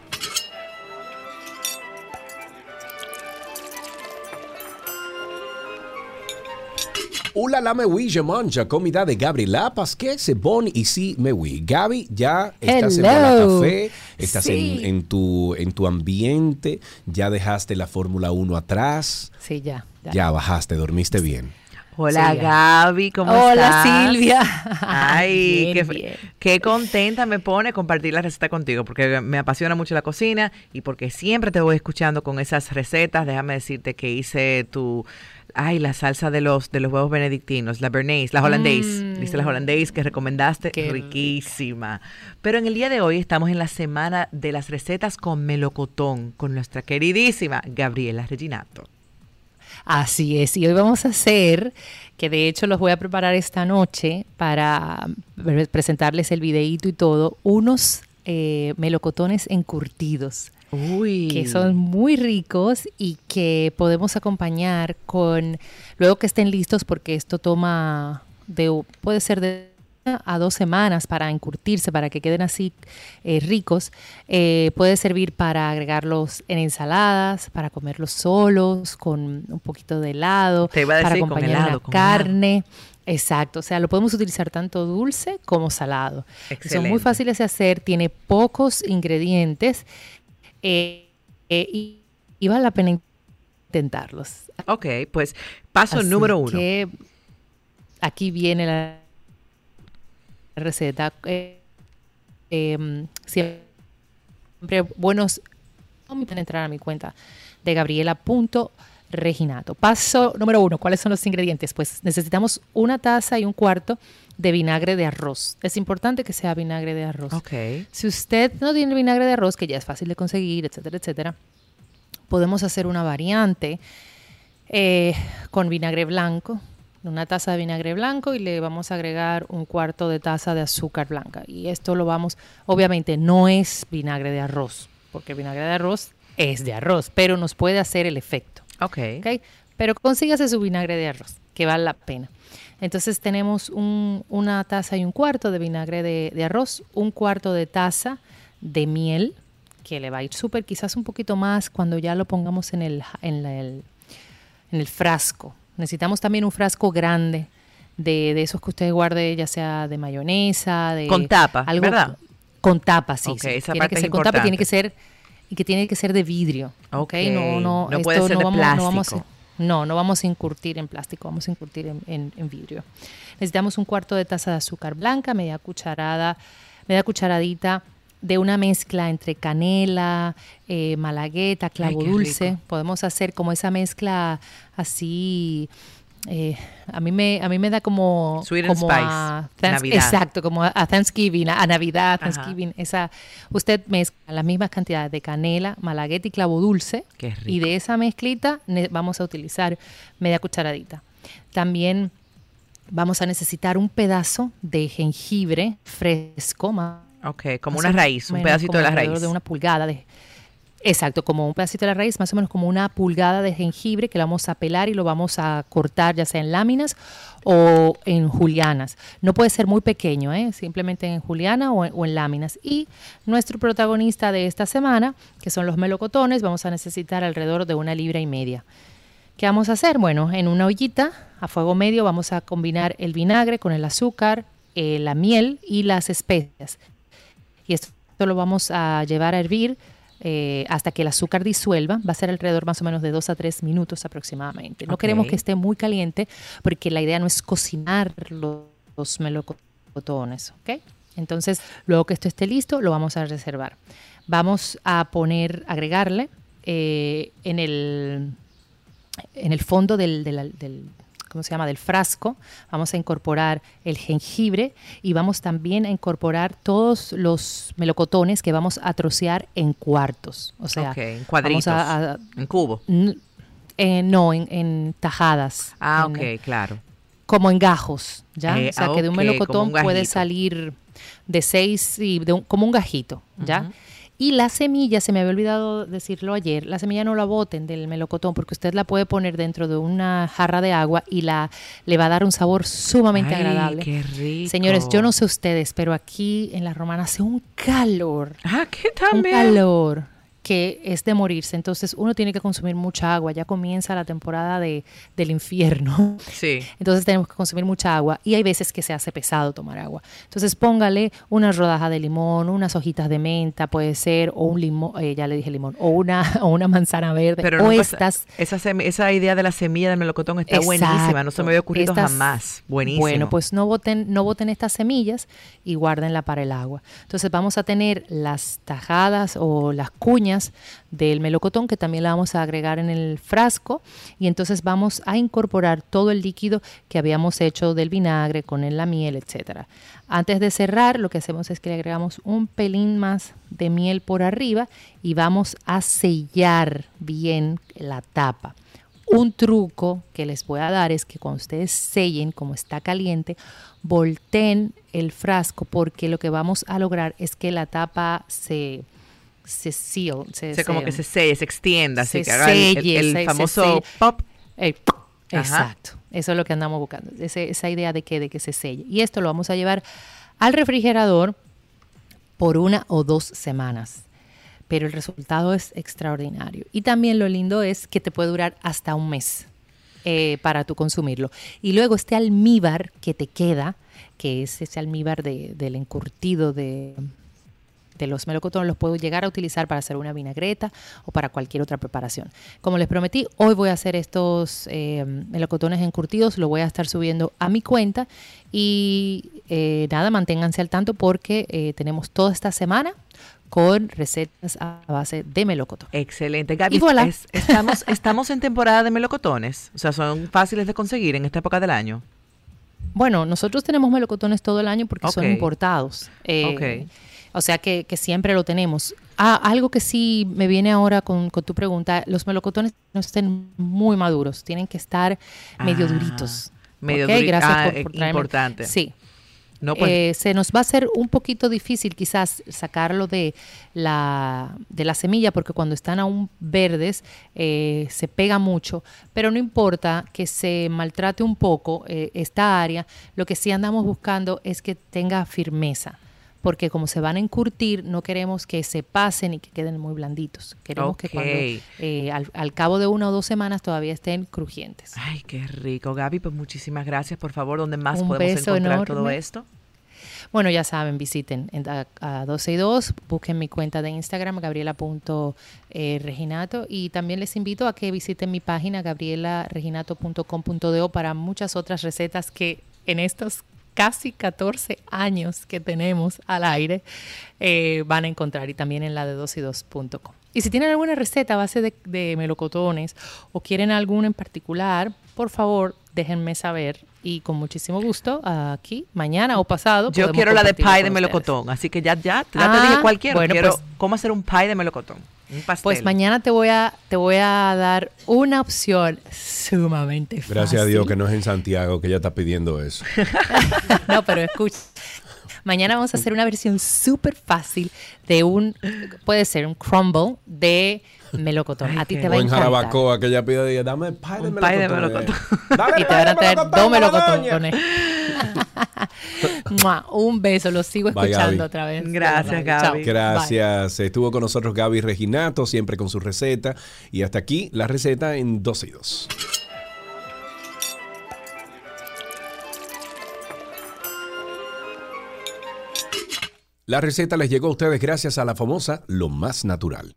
S1: Hola la mewi, mange comida de Gabriela Pasquet, c'est bon ici mewi. Gaby, ya estás en
S20: Hello.
S1: Café, estás
S20: Sí.
S1: en, en tu, en tu ambiente, ya dejaste la Fórmula 1 atrás,
S20: Sí, ya.
S1: ya, bajaste, dormiste bien.
S2: Hola
S20: Sí.
S2: Gaby, ¿cómo
S20: Hola,
S2: estás?
S20: Silvia.
S2: Ay,
S20: Bien,
S2: qué,
S20: bien.
S2: qué contenta me pone compartir la receta contigo, porque me apasiona mucho la cocina y porque siempre te voy escuchando con esas recetas. Déjame decirte que hice tu, ay, la salsa de los de los huevos benedictinos, la bernaise, la hollandaise,
S20: Mm.
S2: dice la hollandaise que recomendaste,
S20: Qué
S2: riquísima. Pero en el día de hoy estamos en la semana de las recetas con melocotón con nuestra queridísima Gabriela Reginato.
S20: Así es, y hoy vamos a hacer, que de hecho los voy a preparar esta noche para pre- presentarles el videíto y todo, unos eh, melocotones encurtidos.
S2: Uy.
S20: que son muy ricos y que podemos acompañar con, luego que estén listos, porque esto toma, de, puede ser de una a dos semanas para encurtirse, para que queden así eh, ricos. Eh, puede servir para agregarlos en ensaladas, para comerlos solos, con un poquito de helado,
S2: Te iba a
S20: para
S2: decir, con
S20: acompañar
S2: helado, con helado.
S20: carne. Exacto, o sea, lo podemos utilizar tanto dulce como salado. Son muy
S2: Excelente.
S20: fáciles de hacer, tiene pocos ingredientes eh, eh, y, y vale la pena intentarlos.
S2: Ok, pues paso
S20: Así
S2: número uno.
S20: que aquí viene la receta. Eh, em, siempre buenos. No pueden entrar a mi cuenta de gabriela.reginato. Paso número uno. ¿Cuáles son los ingredientes? Pues necesitamos una taza y un cuarto de vinagre de arroz. Es importante que sea vinagre de arroz.
S2: Ok.
S20: Si usted no tiene vinagre de arroz, que ya es fácil de conseguir, etcétera, etcétera, podemos hacer una variante eh, con vinagre blanco, una taza de vinagre blanco y le vamos a agregar un cuarto de taza de azúcar blanca. Y esto lo vamos, obviamente no es vinagre de arroz, porque el vinagre de arroz es de arroz, pero nos puede hacer el efecto.
S2: Ok.
S20: ¿ok? Pero consígase su vinagre de arroz, que vale la pena. Entonces tenemos un- una taza y un cuarto de vinagre de, de arroz, un cuarto de taza de miel, que le va a ir súper, quizás un poquito más cuando ya lo pongamos en el, en la- el, en el frasco. Necesitamos también un frasco grande de, de esos que usted guarde, ya sea de mayonesa, de
S2: Con tapa, ¿verdad?
S20: Con tapa, sí.
S2: Ok,
S20: sí.
S2: esa
S20: tiene
S2: parte
S20: que
S2: es
S20: con tapa, tiene que ser y que tiene que ser de vidrio. ¿ok?
S2: Ok,
S20: No, no,
S2: no puede de
S20: vamos, no vamos a- no, no vamos a incurtir en plástico, vamos a incurtir en, en- en vidrio. Necesitamos un cuarto de taza de azúcar blanca, media cucharada, media cucharadita de una mezcla entre canela, eh, malagueta, clavo
S2: Ay,
S20: dulce.
S2: rico.
S20: Podemos hacer como esa mezcla así. Eh, a mí me a mí me da como
S2: Sweet
S20: como a
S2: spice,
S20: Thanks-
S2: Navidad.
S20: exacto como a, a Thanksgiving a, a Navidad
S2: Ajá.
S20: Thanksgiving esa usted mezcla las mismas cantidades de canela malagueta y clavo dulce
S2: Qué rico.
S20: y de esa mezclita vamos a utilizar media cucharadita. También vamos a necesitar un pedazo de jengibre fresco, más
S2: Ok, como una raíz, un pedacito de la raíz.
S20: de una pulgada de Exacto, como un pedacito de la raíz, más o menos como una pulgada de jengibre que lo vamos a pelar y lo vamos a cortar ya sea en láminas o en julianas. No puede ser muy pequeño, ¿eh? simplemente en juliana o en, o en láminas. Y nuestro protagonista de esta semana, que son los melocotones, vamos a necesitar alrededor de una libra y media. ¿Qué vamos a hacer? Bueno, en una ollita a fuego medio vamos a combinar el vinagre con el azúcar, eh, la miel y las especias. Y esto lo vamos a llevar a hervir eh, hasta que el azúcar disuelva. Va a ser alrededor más o menos de dos a tres minutos aproximadamente. No queremos que esté muy caliente porque la idea no es cocinar los, los melocotones, ¿ok? Entonces, luego que esto esté listo, lo vamos a reservar. Vamos a poner, agregarle eh, en el en el fondo del, del- del- ¿cómo se llama? del frasco, vamos a incorporar el jengibre y vamos también a incorporar todos los melocotones que vamos a trocear en cuartos. O sea,
S2: en cuadritos,
S20: a- a-
S2: en cubo.
S20: Eh, no, en, en tajadas.
S2: Ah,
S20: en-
S2: ok, claro.
S20: Como en gajos, ¿ya?
S2: Eh,
S20: o sea,
S2: ah,
S20: que de un melocotón
S2: un
S20: puede salir de seis y de un- como un gajito, ¿ya? Y la semilla, se me había olvidado decirlo ayer, la semilla no la boten del melocotón porque usted la puede poner dentro de una jarra de agua y la le va a dar un sabor sumamente
S2: Ay,
S20: agradable.
S2: qué rico.
S20: Señores, yo no sé ustedes, pero aquí en la romana hace un calor.
S2: Ah, ¿qué
S20: Un
S2: también?
S20: calor que es de morirse. Entonces uno tiene que consumir mucha agua. Ya comienza la temporada de, del infierno.
S2: Sí.
S20: Entonces tenemos que consumir mucha agua y hay veces que se hace pesado tomar agua. Entonces póngale una rodaja de limón, unas hojitas de menta, puede ser, o un limón, eh, ya le dije limón, o una, o una manzana verde,
S2: Pero
S20: o
S2: no
S20: estas.
S2: esa, esa idea de la semilla del melocotón está buenísima, no se me había ocurrido
S20: Estas-
S2: jamás. Buenísimo.
S20: Bueno, pues no boten, no boten estas semillas y guárdenla para el agua. Entonces vamos a tener las tajadas o las cuñas del melocotón que también la vamos a agregar en el frasco y entonces vamos a incorporar todo el líquido que habíamos hecho del vinagre con la miel, etcétera. Antes de cerrar, lo que hacemos es que le agregamos un pelín más de miel por arriba y vamos a sellar bien la tapa. Un truco que les voy a dar es que cuando ustedes sellen, como está caliente, volteen el frasco porque lo que vamos a lograr es que la tapa se se seal, se,
S2: O sea, como que se selle, se extienda,
S20: se
S2: que haga el- el-
S20: selle,
S2: el
S20: se-
S2: famoso pop.
S20: Exacto. Eso es lo que andamos buscando. ese- esa idea de que, de que se selle. Y esto lo vamos a llevar al refrigerador por una o dos semanas. Pero el resultado es extraordinario. Y también lo lindo es que te puede durar hasta un mes eh, para tú consumirlo. Y luego este almíbar que te queda, que es ese almíbar de- del encurtido de, de los melocotones los puedo llegar a utilizar para hacer una vinagreta o para cualquier otra preparación. Como les prometí, hoy voy a hacer estos eh, melocotones encurtidos, lo voy a estar subiendo a mi cuenta y eh, nada, manténganse al tanto porque eh, tenemos toda esta semana con recetas a base de melocotón.
S2: Excelente. Gaby,
S20: Y voilà.
S2: es- estamos, estamos en temporada de melocotones. O sea, son fáciles de conseguir en esta época del año.
S20: Bueno, nosotros tenemos melocotones todo el año porque son importados. Eh. O sea que, que siempre lo tenemos. Ah, algo que sí me viene ahora con, con tu pregunta, los melocotones no estén muy maduros, tienen que estar medio
S2: Ah,
S20: duritos.
S2: medio
S20: Ok,
S2: duri-
S20: Gracias
S2: ah,
S20: por, por
S2: eh,
S20: traerme-
S2: importante.
S20: Sí.
S2: No, pues-
S20: Eh, se nos va a hacer un poquito difícil quizás sacarlo de la, de la semilla porque cuando están aún verdes eh, se pega mucho, pero no importa que se maltrate un poco eh, esta área, lo que sí andamos buscando es que tenga firmeza. Porque como se van a encurtir, no queremos que se pasen y que queden muy blanditos. Queremos que cuando eh, al, al cabo de una o dos semanas todavía estén crujientes.
S2: Ay, qué rico. Gaby, pues muchísimas gracias. Por favor, ¿dónde más
S20: Un
S2: podemos encontrar todo esto?
S20: Bueno, ya saben, visiten en- a, a 12 y 2, busquen mi cuenta de Instagram, gabriela.reginato, y también les invito a que visiten mi página, gabrielareginato.com.do, para muchas otras recetas que en estos casi 14 años que tenemos al aire eh, van a encontrar, y también en la de 12y2.com. Y si tienen alguna receta a base de, de melocotones o quieren alguna en particular, por favor, déjenme saber y con muchísimo gusto aquí, mañana o pasado.
S2: Yo quiero la de pie de melocotón, así que ya, ya, ya te
S20: Ah,
S2: dije cuál quiero.
S20: bueno,
S2: quiero
S20: pues-
S2: cómo hacer un pie de melocotón. Un pastel.
S20: Pues mañana te voy a te voy a dar una opción sumamente fácil.
S1: Gracias a Dios que no es en Santiago que ella está pidiendo eso.
S20: No, pero escucha. Mañana vamos a hacer una versión súper fácil de un, puede ser un crumble de melocotón. a ti te va
S1: O
S20: a
S1: en
S20: encantar.
S1: jarabacoa, que ella pide, dame pie de
S20: pie de
S1: melocotón.
S20: y te van a traer dos melocotones. Un beso, lo sigo
S1: Bye,
S20: escuchando
S1: Gaby.
S20: otra vez.
S2: Gracias,
S20: Chao.
S2: Gaby.
S1: Gracias. Estuvo con nosotros Gaby Reginato, siempre con su receta. Y hasta aquí la receta en 12 y 2. La receta les llegó a ustedes gracias a la famosa Lo Más Natural.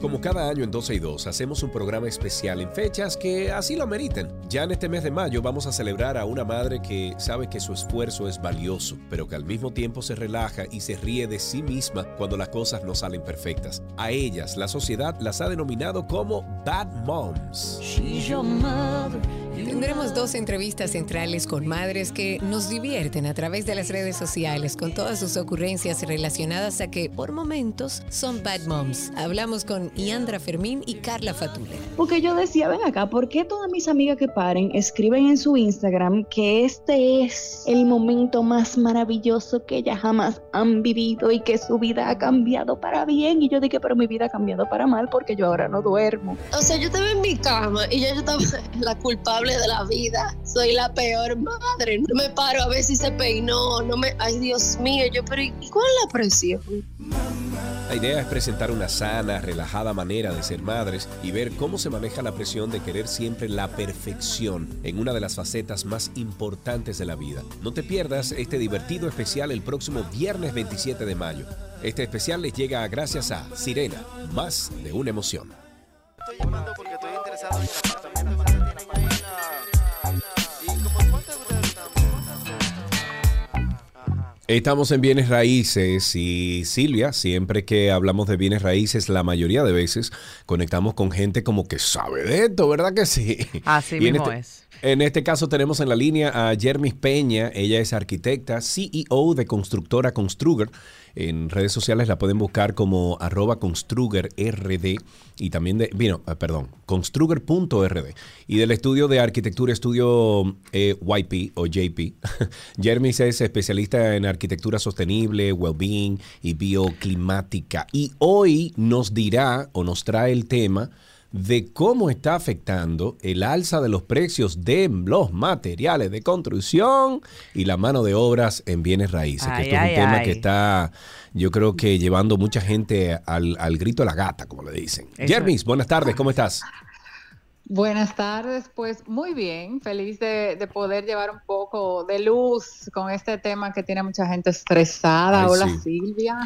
S1: Como cada año en 12 y 2 hacemos un programa especial en fechas que así lo meriten. Ya en este mes de mayo vamos a celebrar a una madre que sabe que su esfuerzo es valioso, pero que al mismo tiempo se relaja y se ríe de sí misma cuando las cosas no salen perfectas. A ellas la sociedad las ha denominado como Bad Moms.
S6: Tendremos dos entrevistas centrales con madres que nos divierten a través de las redes sociales con todas sus ocurrencias relacionadas a que por momentos son bad moms. Hablamos con Iandra Fermín y Carla Fatule.
S21: Porque yo decía, ven acá, ¿por qué todas mis amigas que paren escriben en su Instagram que este es el momento más maravilloso que ellas jamás han vivido y que su vida ha cambiado para bien? Y yo dije, pero mi vida ha cambiado para mal porque yo ahora no duermo.
S22: O sea, yo estaba en mi cama y ya yo estaba la culpable de la vida. Soy la peor madre. No me paro a ver si se peinó. No me. Ay, Dios mío. Yo, pero ¿y cuál es la presión?
S1: La idea es presentar una sana, relajada manera de ser madres y ver cómo se maneja la presión de querer siempre la perfección en una de las facetas más importantes de la vida. No te pierdas este divertido especial el próximo viernes 27 de mayo. Este especial les llega gracias a Sirena, más de una emoción. Estamos en bienes raíces y Silvia, siempre que hablamos de bienes raíces, la mayoría de veces conectamos con gente como que sabe de esto, ¿verdad que sí?
S2: Así
S1: Y
S2: mismo
S1: este-
S2: es.
S1: En este caso tenemos en la línea a Jermis Peña, ella es arquitecta, CEO de Constructora Construger. En redes sociales la pueden buscar como arroba construgerrd y también de, bueno, eh, perdón, construger.rd. Y del estudio de arquitectura, estudio eh, YP o JP. Jermis es especialista en arquitectura sostenible, well-being y bioclimática. Y hoy nos dirá o nos trae el tema de cómo está afectando el alza de los precios de los materiales de construcción y la mano de obras en bienes raíces. que
S2: Ay,
S1: esto es
S2: ay,
S1: un tema que está, yo creo que llevando mucha gente al, al grito de la gata, como le dicen.
S23: Eso
S1: Jermis, buenas tardes, ¿cómo estás?
S23: Buenas tardes, pues muy bien, feliz de, de poder llevar un poco de luz con este tema que tiene mucha gente estresada.
S2: Ay,
S23: Hola
S2: sí.
S23: Silvia.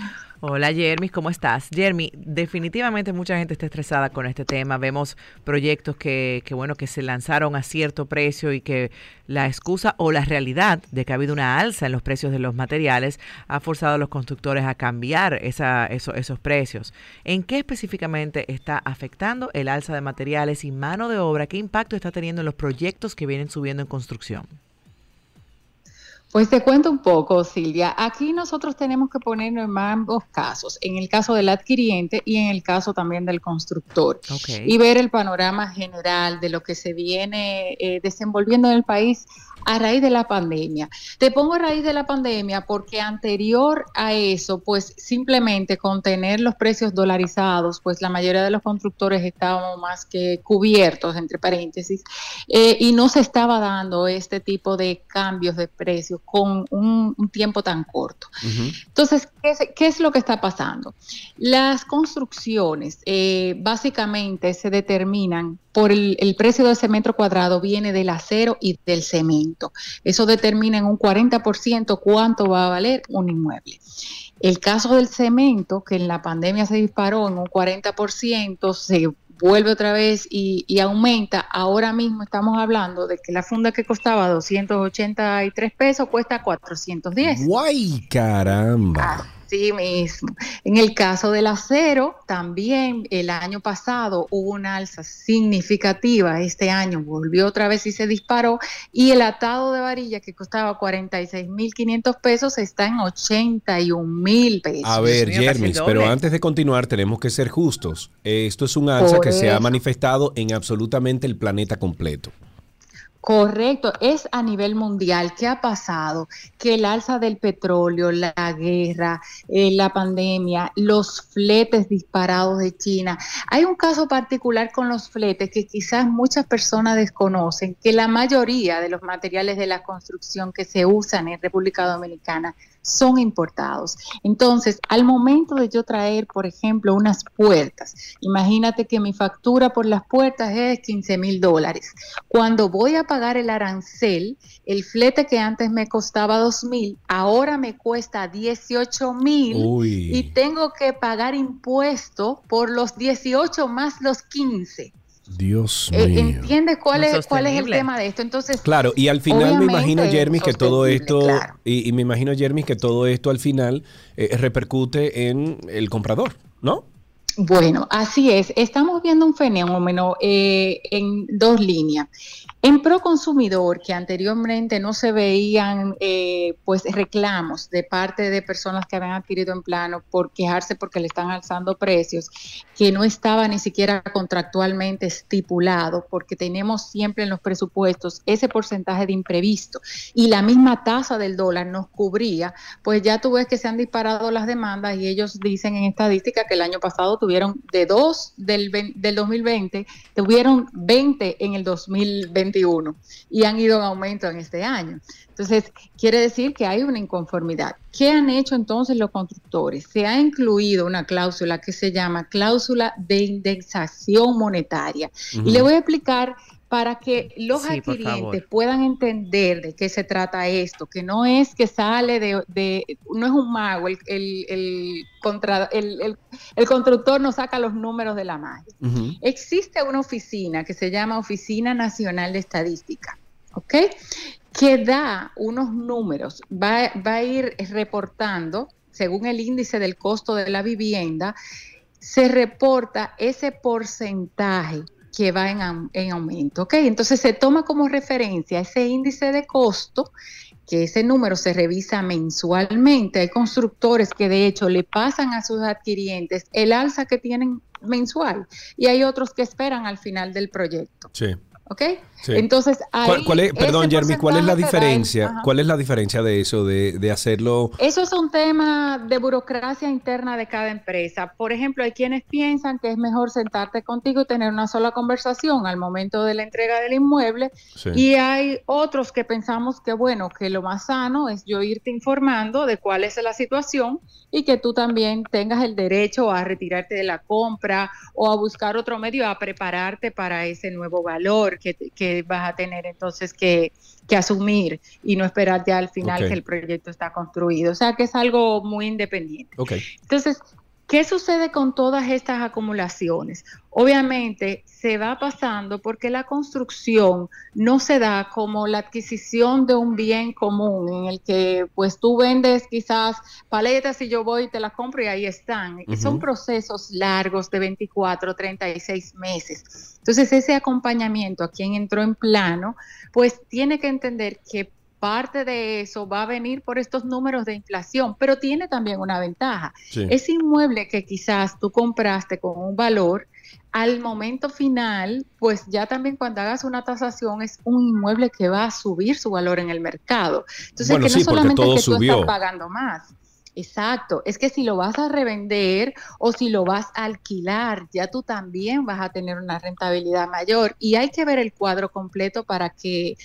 S2: Hola Jermis, ¿cómo estás? Jeremy, definitivamente mucha gente está estresada con este tema. Vemos proyectos que, que, bueno, que se lanzaron a cierto precio y que la excusa o la realidad de que ha habido una alza en los precios de los materiales ha forzado a los constructores a cambiar esa, eso- esos precios. ¿En qué específicamente está afectando el alza de materiales y mano de obra? ¿Qué impacto está teniendo en los proyectos que vienen subiendo en construcción?
S23: Pues te cuento un poco, Silvia. Aquí nosotros tenemos que ponernos en ambos casos, en el caso del adquiriente y en el caso también del constructor, y ver el panorama general de lo que se viene eh, desenvolviendo en el país a raíz de la pandemia. Te pongo a raíz de la pandemia porque anterior a eso, pues simplemente con tener los precios dolarizados, pues la mayoría de los constructores estábamos más que cubiertos, entre paréntesis, eh, y no se estaba dando este tipo de cambios de precios con un, un tiempo tan corto. Entonces, ¿qué es, qué es lo que está pasando? Las construcciones eh, básicamente se determinan por el, el precio de ese metro cuadrado, viene del acero y del cemento. Eso determina en un 40% cuánto va a valer un inmueble. El caso del cemento, que en la pandemia se disparó en un 40%, se vuelve otra vez y, y aumenta. Ahora mismo estamos hablando de que la funda que costaba 283 pesos cuesta 410.
S1: ¡Guay, caramba!
S23: Sí mismo. En el caso del acero, también el año pasado hubo una alza significativa. Este año volvió otra vez y se disparó. Y el atado de varilla que costaba 46.500 pesos está en 81.000 pesos.
S1: A ver, Jermis, pero antes de continuar tenemos que ser justos. Esto es un alza
S23: Por
S1: que se ha manifestado en absolutamente el planeta completo.
S23: Correcto, es a nivel mundial. ¿Qué ha pasado? Que el alza del petróleo, la guerra, eh, la pandemia, los fletes disparados de China. Hay un caso particular con los fletes que quizás muchas personas desconocen, que la mayoría de los materiales de la construcción que se usan en República Dominicana son importados. Entonces, al momento de yo traer, por ejemplo, unas puertas, imagínate que mi factura por las puertas es 15 mil dólares. Cuando voy a pagar el arancel, el flete que antes me costaba 2 mil, ahora me cuesta 18 mil y tengo que pagar impuesto por los 18 más los 15.
S1: Dios
S23: Eh,
S1: mío.
S23: ¿Entiendes cuál,
S2: No
S23: es, cuál es el tema de esto? Entonces,
S1: Claro, y al final me imagino,
S23: obviamente,
S1: Jeremy, que todo esto,
S23: claro.
S1: y, y me imagino, Jeremy, que todo esto al final eh, repercute en el comprador, ¿no?
S23: Bueno, así es. Estamos viendo un fenómeno eh, en dos líneas. En pro consumidor, que anteriormente no se veían eh, pues reclamos de parte de personas que habían adquirido en plano por quejarse porque le están alzando precios, que no estaba ni siquiera contractualmente estipulado, porque tenemos siempre en los presupuestos ese porcentaje de imprevisto y la misma tasa del dólar nos cubría, pues ya tú ves que se han disparado las demandas y ellos dicen en estadística que el año pasado tuvieron de 2 del, del 2020, tuvieron 20 en el 2021 y han ido en aumento en este año. Entonces, quiere decir que hay una inconformidad. ¿Qué han hecho entonces los constructores? Se ha incluido una cláusula que se llama cláusula de indexación monetaria. Y le voy a explicar para que los
S24: Sí,
S23: adquirientes puedan entender de qué se trata esto, que no es que sale de, de- no es un mago, el, el, el contra- el- el- el constructor no saca los números de la magia. Existe una oficina que se llama Oficina Nacional de Estadística, ¿ok? Que da unos números, va, va a ir reportando, según el índice del costo de la vivienda, se reporta ese porcentaje que va en, en aumento, ¿ok? Entonces se toma como referencia ese índice de costo que ese número se revisa mensualmente. Hay constructores que de hecho le pasan a sus adquirientes el alza que tienen mensual y hay otros que esperan al final del proyecto.
S1: Sí.
S23: ¿Ok?
S1: Sí.
S23: Entonces, ahí
S1: ¿Cuál, cuál es, perdón, Jeremy, ¿cuál es la
S23: da
S1: diferencia? ¿Cuál es la diferencia de eso, de, de hacerlo?
S23: Eso es un tema de burocracia interna de cada empresa. Por ejemplo, hay quienes piensan que es mejor sentarte contigo y tener una sola conversación al momento de la entrega del inmueble.
S24: Sí.
S23: Y hay otros que pensamos que, bueno, que lo más sano es yo irte informando de cuál es la situación y que tú también tengas el derecho a retirarte de la compra o a buscar otro medio, a prepararte para ese nuevo valor que, que vas a tener entonces que, que asumir y no esperar ya al final
S1: Ok.
S23: que el proyecto está construido. O sea que es algo muy independiente.
S1: Ok.
S23: Entonces, ¿qué sucede con todas estas acumulaciones? Obviamente se va pasando porque la construcción no se da como la adquisición de un bien común en el que pues tú vendes quizás paletas y yo voy y te las compro y ahí están.
S24: Ujú.
S23: Son procesos largos de 24, 36 meses. Entonces ese acompañamiento a quien entró en plano pues tiene que entender que parte de eso va a venir por estos números de inflación, pero tiene también una ventaja.
S24: Sí.
S23: Ese inmueble que quizás tú compraste con un valor, al momento final, pues ya también cuando hagas una tasación es un inmueble que va a subir su valor en el mercado. Entonces,
S1: Bueno,
S23: que no
S1: sí,
S23: solamente es que tú
S1: subió.
S23: estás pagando más. Exacto, es que si lo vas a revender o si lo vas a alquilar, ya tú también vas a tener una rentabilidad mayor y hay que ver el cuadro completo para que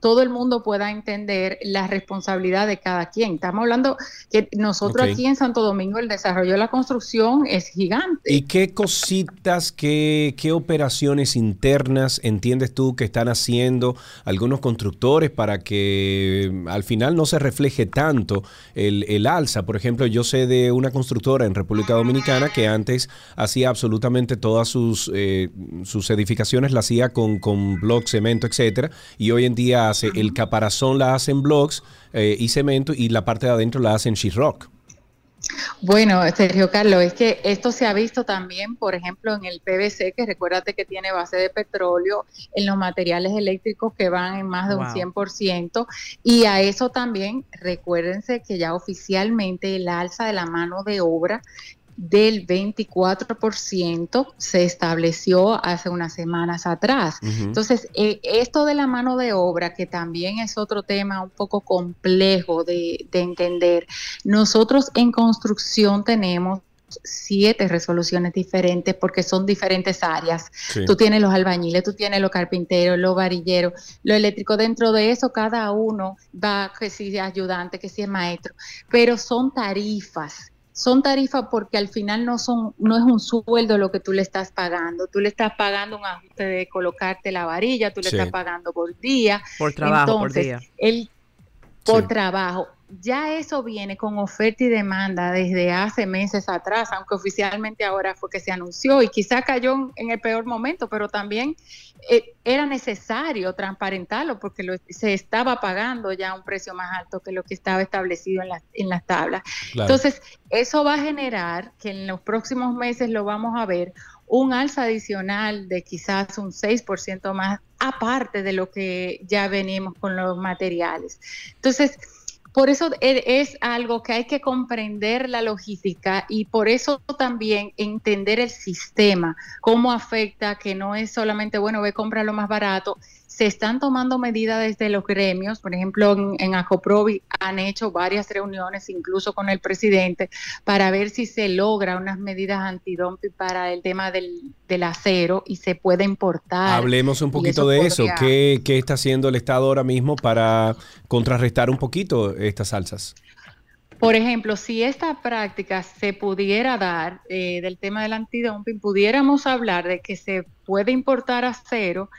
S23: todo el mundo pueda entender la responsabilidad de cada quien. Estamos hablando que nosotros aquí en Santo Domingo el desarrollo de la construcción es gigante.
S1: ¿Y qué cositas, qué, qué operaciones internas entiendes tú que están haciendo algunos constructores para que mm, al final no se refleje tanto el, el alza? Por ejemplo, yo sé de una constructora en República Dominicana que antes hacía absolutamente todas sus, eh, sus edificaciones, la hacía con, con block, cemento, etcétera, y hoy en día hace el caparazón la hace en blocks eh, y cemento y la parte de adentro la hace en sheetrock.
S23: Bueno, Sergio Carlos, es que esto se ha visto también, por ejemplo, en el PVC, que recuérdate que tiene base de petróleo, en los materiales eléctricos que van en más de un
S24: Wow.
S23: 100%, y a eso también recuérdense que ya oficialmente el alza de la mano de obra del 24% se estableció hace unas semanas atrás. Entonces, eh, esto de la mano de obra, que también es otro tema un poco complejo de, de entender, nosotros en construcción tenemos siete resoluciones diferentes porque son diferentes áreas. Tú tienes los albañiles, tú tienes los carpinteros, los varilleros, lo eléctrico. Dentro de eso, cada uno va, que si es ayudante, que si es maestro, pero son tarifas. Son tarifas porque al final no son, no es un sueldo lo que tú le estás pagando. Tú le estás pagando un ajuste de colocarte la varilla, tú le estás pagando por día.
S2: Por trabajo, por día.
S23: El, por trabajo ya eso viene con oferta y demanda desde hace meses atrás, aunque oficialmente ahora fue que se anunció y quizá cayó en el peor momento, pero también eh, era necesario transparentarlo porque se estaba pagando ya un precio más alto que lo que estaba establecido en, en las tablas. Entonces, eso va a generar que en los próximos meses lo vamos a ver un alza adicional de quizás un 6% más, aparte de lo que ya venimos con los materiales. Entonces, por eso e, es algo que hay que comprender la logística y por eso también entender el sistema, cómo afecta, que no es solamente, bueno, ve, compra lo más barato, se están tomando medidas desde los gremios, por ejemplo, en, en, Acoprovi han hecho varias reuniones, incluso con el presidente, para ver si se logra unas medidas antidumping para el tema del, acero y se puede importar.
S1: Hablemos un poquito de eso. ¿Qué, ¿Qué está haciendo el Estado ahora mismo para contrarrestar un poquito estas alzas?
S23: Por ejemplo, si esta práctica se pudiera dar eh, del tema del antidumping, pudiéramos hablar de que se puede importar acero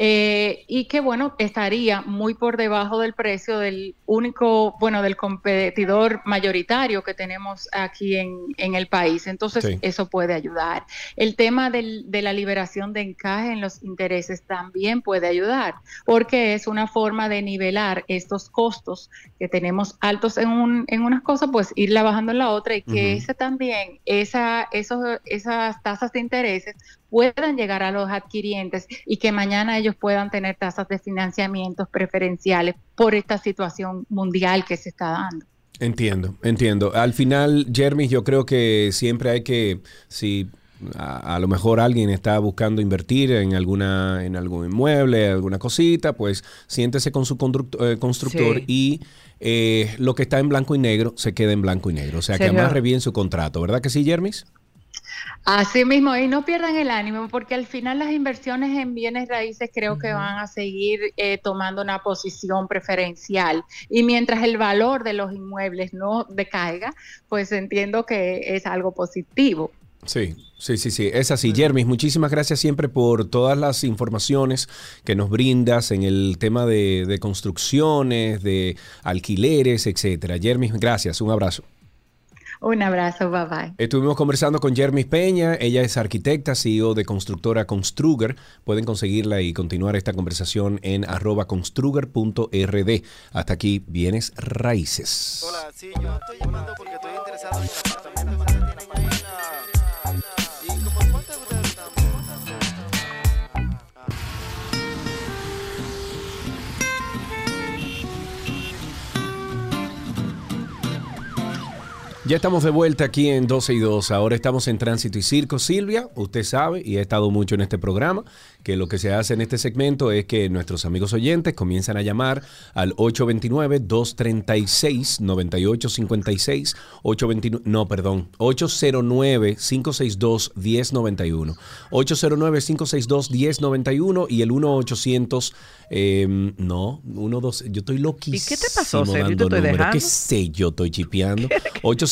S23: eh, y que bueno, estaría muy por debajo del precio del único, bueno, del competidor mayoritario que tenemos aquí en, en el país. Entonces, eso puede ayudar. El tema del, de la liberación de encaje en los intereses también puede ayudar, porque es una forma de nivelar estos costos que tenemos altos en, un, en unas cosas, pues irla bajando en la otra y que ese también, esa, esos, esas tasas de intereses puedan llegar a los adquirientes y que mañana ellos puedan tener tasas de financiamientos preferenciales por esta situación mundial que se está dando.
S1: Entiendo, entiendo. Al final, Jeremy, yo creo que siempre hay que, si a, lo mejor alguien está buscando invertir en alguna en algún inmueble, alguna cosita, pues siéntese con su eh, constructor y eh, lo que está en blanco y negro se queda en blanco y negro. O sea, que amarre bien su contrato, ¿verdad que sí, Jermis?
S23: Así mismo, y no pierdan el ánimo, porque al final las inversiones en bienes raíces creo que van a seguir eh, tomando una posición preferencial. Y mientras el valor de los inmuebles no decaiga, pues entiendo que es algo positivo.
S1: Sí, sí, sí, sí, es así. Jermis, muchísimas gracias siempre por todas las informaciones que nos brindas en el tema de, de construcciones, de alquileres, etcétera. Jermis, gracias, un abrazo.
S23: Un abrazo, bye bye.
S1: Estuvimos conversando con Jermis Peña, ella es arquitecta, CEO de constructora Construger. Pueden conseguirla y continuar esta conversación en arroba construger.rd. Hasta aquí, bienes raíces. Hola, sí, yo estoy llamando porque estoy interesado en Ya estamos de vuelta aquí en 12 y 2. Ahora estamos en Tránsito y Circo. Silvia, usted sabe, y ha estado mucho en este programa, que lo que se hace en este segmento es que nuestros amigos oyentes comienzan a llamar al 829-236-9856, 829, no, perdón, 809-562-1091, 809-562-1091 y el 1-800, eh, no, 1, 2, yo estoy loquísimo. ¿Y
S2: qué te pasó, estoy dejando?
S1: ¿Qué sé yo? Estoy chipeando.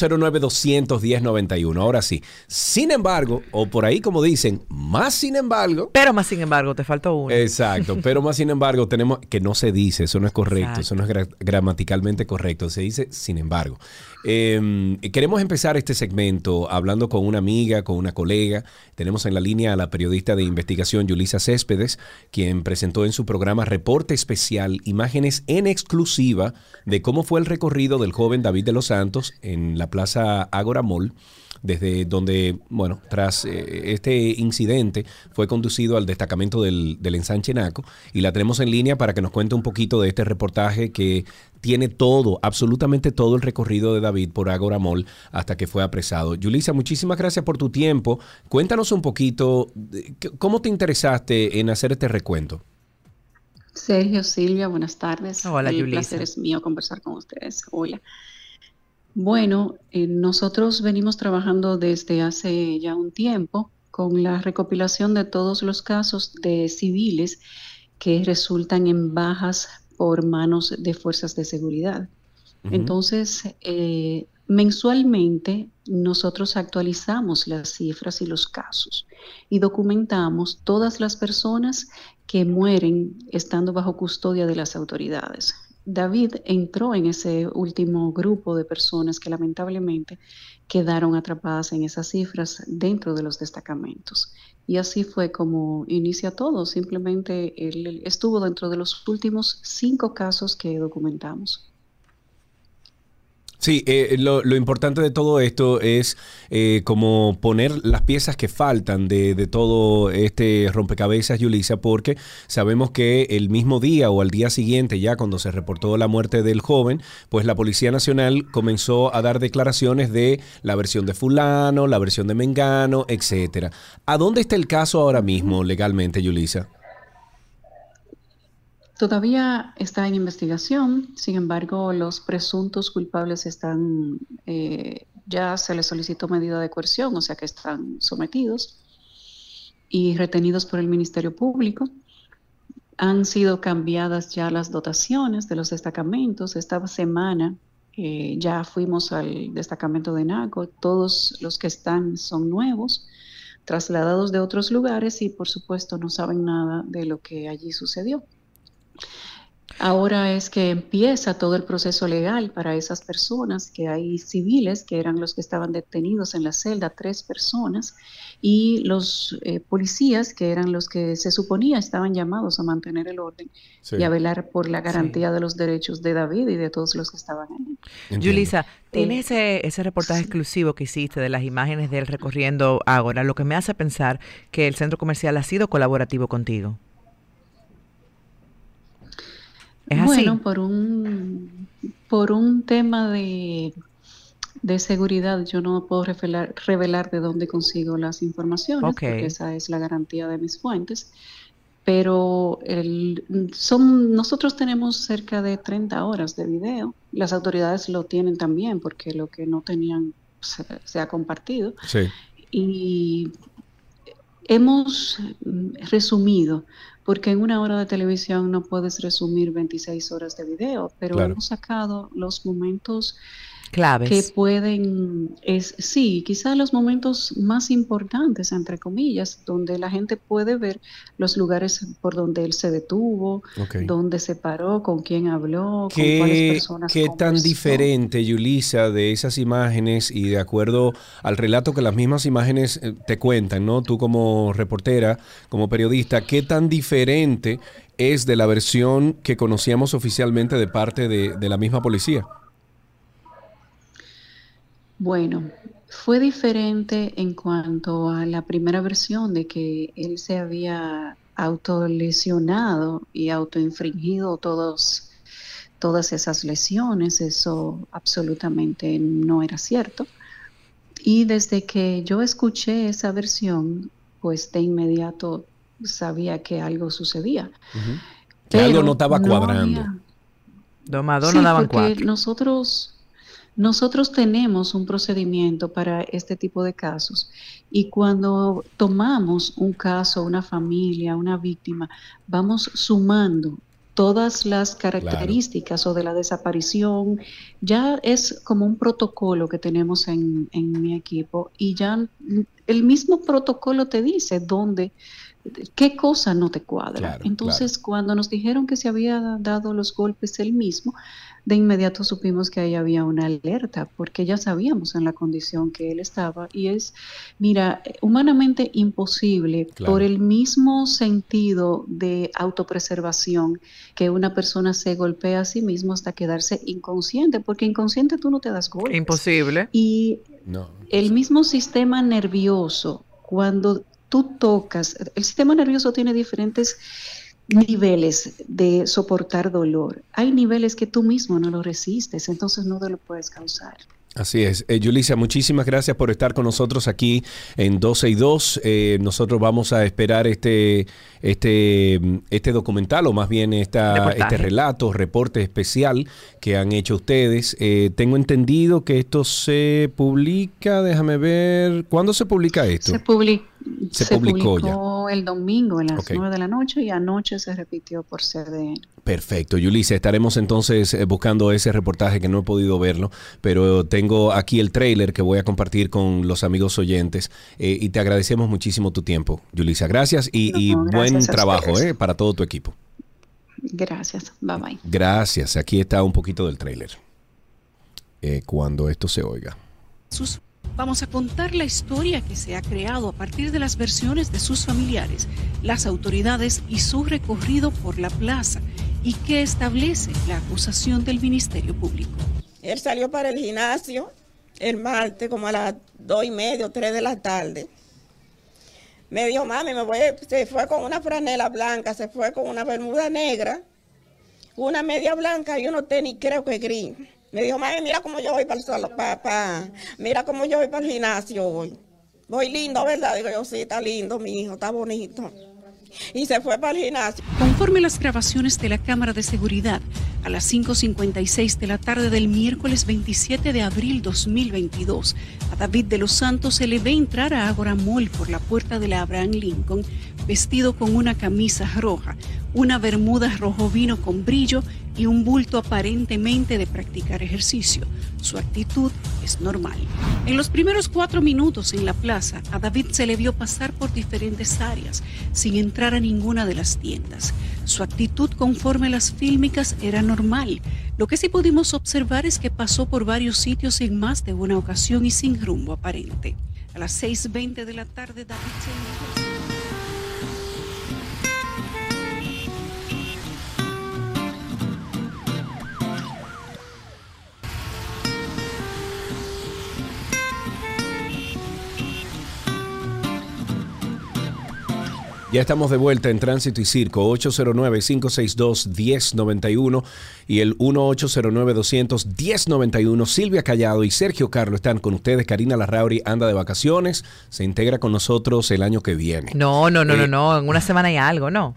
S1: 809-210-91, ahora sí. Sin embargo, o por ahí como dicen, más sin embargo.
S2: Pero más sin embargo, te falta uno.
S1: Exacto, pero más sin embargo tenemos que no se dice, eso no es correcto, eso no es gramaticalmente correcto, se dice sin embargo. Em, queremos empezar este segmento hablando con una amiga, con una colega. Tenemos en la línea a la periodista de investigación Yulisa Céspedes, quien presentó en su programa Reporte Especial imágenes en exclusiva de cómo fue el recorrido del joven David de los Santos en la Plaza Agora Mall desde donde, bueno, tras eh, este incidente fue conducido al destacamento del, del ensanche Naco y la tenemos en línea para que nos cuente un poquito de este reportaje que tiene todo, absolutamente todo el recorrido de David por Agora Mall hasta que fue apresado. Yulisa, muchísimas gracias por tu tiempo. Cuéntanos un poquito, ¿cómo te interesaste en hacer este recuento?
S25: Sergio, Silvia, buenas tardes.
S2: Hola,
S25: El placer es mío conversar con ustedes. Hola. Bueno, eh, nosotros venimos trabajando desde hace ya un tiempo con la recopilación de todos los casos de civiles que resultan en bajas por manos de fuerzas de seguridad. Entonces, eh, mensualmente nosotros actualizamos las cifras y los casos y documentamos todas las personas que mueren estando bajo custodia de las autoridades. David entró en ese último grupo de personas que lamentablemente quedaron atrapadas en esas cifras dentro de los destacamentos. Y así fue como inicia todo. Simplemente él estuvo dentro de los últimos cinco casos que documentamos.
S1: Sí, eh, lo, importante de todo esto es eh, como poner las piezas que faltan de, de, todo este rompecabezas, Yulisa, porque sabemos que el mismo día o al día siguiente, ya cuando se reportó la muerte del joven, pues la Policía Nacional comenzó a dar declaraciones de la versión de fulano, la versión de Mengano, etcétera. ¿A dónde está el caso ahora mismo legalmente, Yulisa?
S25: Todavía está en investigación, sin embargo, los presuntos culpables están, eh, ya se les solicitó medida de coerción, o sea que están sometidos y retenidos por el Ministerio Público. Han sido cambiadas ya las dotaciones de los destacamentos. Esta semana eh, ya fuimos al destacamento de Naco, todos los que están son nuevos, trasladados de otros lugares y por supuesto no saben nada de lo que allí sucedió. Ahora es que empieza todo el proceso legal para esas personas, que hay civiles que eran los que estaban detenidos en la celda, tres personas, y los eh, policías que eran los que se suponía estaban llamados a mantener el orden y a velar por la garantía de los derechos de David y de todos los que estaban ahí.
S2: Yulisa, tienes ese, ese reportaje exclusivo que hiciste de las imágenes del recorriendo Ágora, lo que me hace pensar que el centro comercial ha sido colaborativo contigo
S25: bueno, por un por un tema de, de seguridad, yo no puedo revelar, revelar de dónde consigo las informaciones, porque esa es la garantía de mis fuentes. Pero el, son, nosotros tenemos cerca de 30 horas de video. Las autoridades lo tienen también, porque lo que no tenían se, se ha compartido.
S1: Sí.
S25: Y hemos resumido porque en una hora de televisión no puedes resumir 26 horas de video, pero hemos sacado los momentos
S2: claves
S25: que pueden, es, sí, quizás los momentos más importantes, entre comillas, donde la gente puede ver los lugares por donde él se detuvo, donde se paró, con quién habló, con cuáles personas.
S1: ¿Qué tan diferente, Yulisa, de esas imágenes y de acuerdo al relato que las mismas imágenes eh, te cuentan, ¿no? Tú como reportera, como periodista, ¿qué tan diferente es de la versión que conocíamos oficialmente de parte de, de la misma policía?
S25: Bueno, fue diferente en cuanto a la primera versión de que él se había autolesionado y autoinfringido todos, todas esas lesiones. Eso absolutamente no era cierto. Y desde que yo escuché esa versión, pues de inmediato sabía que algo sucedía.
S1: Que algo no estaba cuadrando.
S25: No no daban porque nosotros nosotros tenemos un procedimiento para este tipo de casos y cuando tomamos un caso, una familia, una víctima, vamos sumando todas las características o de la desaparición, ya es como un protocolo que tenemos en, mi equipo y ya el mismo protocolo te dice dónde, qué cosa no te cuadra. Entonces, cuando nos dijeron que se había dado los golpes él mismo, de inmediato supimos que ahí había una alerta, porque ya sabíamos en la condición que él estaba. Y es, mira, humanamente imposible por el mismo sentido de autopreservación que una persona se golpea a sí mismo hasta quedarse inconsciente, porque inconsciente tú no te das golpes.
S2: Imposible.
S25: Y el mismo sistema nervioso, cuando tú tocas, el sistema nervioso tiene diferentes
S21: niveles de soportar dolor. Hay niveles que tú mismo no lo resistes, entonces no te lo puedes causar.
S1: Así es. Eh, Yulisa, muchísimas gracias por estar con nosotros aquí en 12 y 2. Eh, nosotros vamos a esperar este, este, este documental o más bien esta,
S2: Reportaje.
S1: este relato, reporte especial que han hecho ustedes. Eh, tengo entendido que esto se publica, déjame ver, ¿cuándo se publica esto?
S21: Se, publi-
S1: Se
S21: se
S1: publicó
S21: publicó, el domingo a las
S1: Ok.
S21: 9 de la noche y anoche se repitió por CDN.
S1: Perfecto, Yulisa, estaremos entonces eh, buscando ese reportaje que no he podido verlo, pero tengo aquí el trailer que voy a compartir con los amigos oyentes eh, y te agradecemos muchísimo tu tiempo, Yulisa. Gracias y,
S21: No,
S1: buen
S21: gracias
S1: trabajo eh, para todo tu equipo.
S21: Gracias. Bye bye.
S1: Gracias, aquí está un poquito del trailer. Eh, cuando esto se oiga.
S24: Sus- Vamos a contar la historia que se ha creado a partir de las versiones de sus familiares, las autoridades y su recorrido por la plaza y qué establece la acusación del Ministerio Público.
S26: Él salió para el gimnasio el martes como a las dos y media o tres de la tarde. Me dijo, mami, me voy, se fue con una franela blanca, se fue con una bermuda negra, una media blanca y unos tenis creo que gris. Me dijo, mami, mira cómo yo voy para el solo, pa, pa- mira cómo yo voy para el gimnasio hoy. Voy lindo, ¿verdad? Digo yo, sí, está lindo, mi hijo, está bonito. Y se fue para el gimnasio.
S24: Conforme las grabaciones de la cámara de seguridad, a las 5.56 de la tarde del miércoles 27 de abril 2022, a David de los Santos se le ve entrar a Agora Mall por la puerta de la Abraham Lincoln, vestido con una camisa roja, una bermuda rojo vino con brillo y un bulto aparentemente de practicar ejercicio. Su actitud es normal. En los primeros cuatro minutos en la plaza, a David se le vio pasar por diferentes áreas sin entrar a ninguna de las tiendas. Su actitud conforme a las fílmicas era normal. Lo que sí pudimos observar es que pasó por varios sitios en más de una ocasión y sin rumbo aparente. A las 6.20 de la tarde, David se
S1: Ya estamos de vuelta en Tránsito y Circo, 809-562-1091 y el 1-809-200-1091. Silvia Callado y Sergio Carlos están con ustedes. Karina Larrauri anda de vacaciones, se integra con nosotros el año que viene.
S2: No, no, no,
S1: Eh,
S2: no, no, en una semana y algo, ¿no?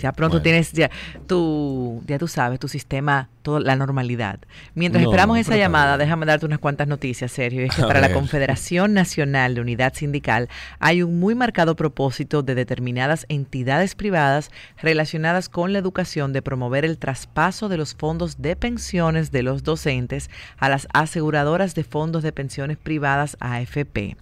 S2: Ya pronto
S1: bueno.
S2: tienes ya tu, ya tú sabes, tu sistema, toda la normalidad. Mientras
S1: No,
S2: esperamos esa llamada, déjame darte unas cuantas noticias, Sergio. Es que
S1: A
S2: para la. Confederación Nacional de Unidad Sindical hay un muy marcado propósito de determinadas entidades privadas relacionadas con la educación de promover el traspaso de los fondos de pensiones de los docentes a las aseguradoras de fondos de pensiones privadas AFP.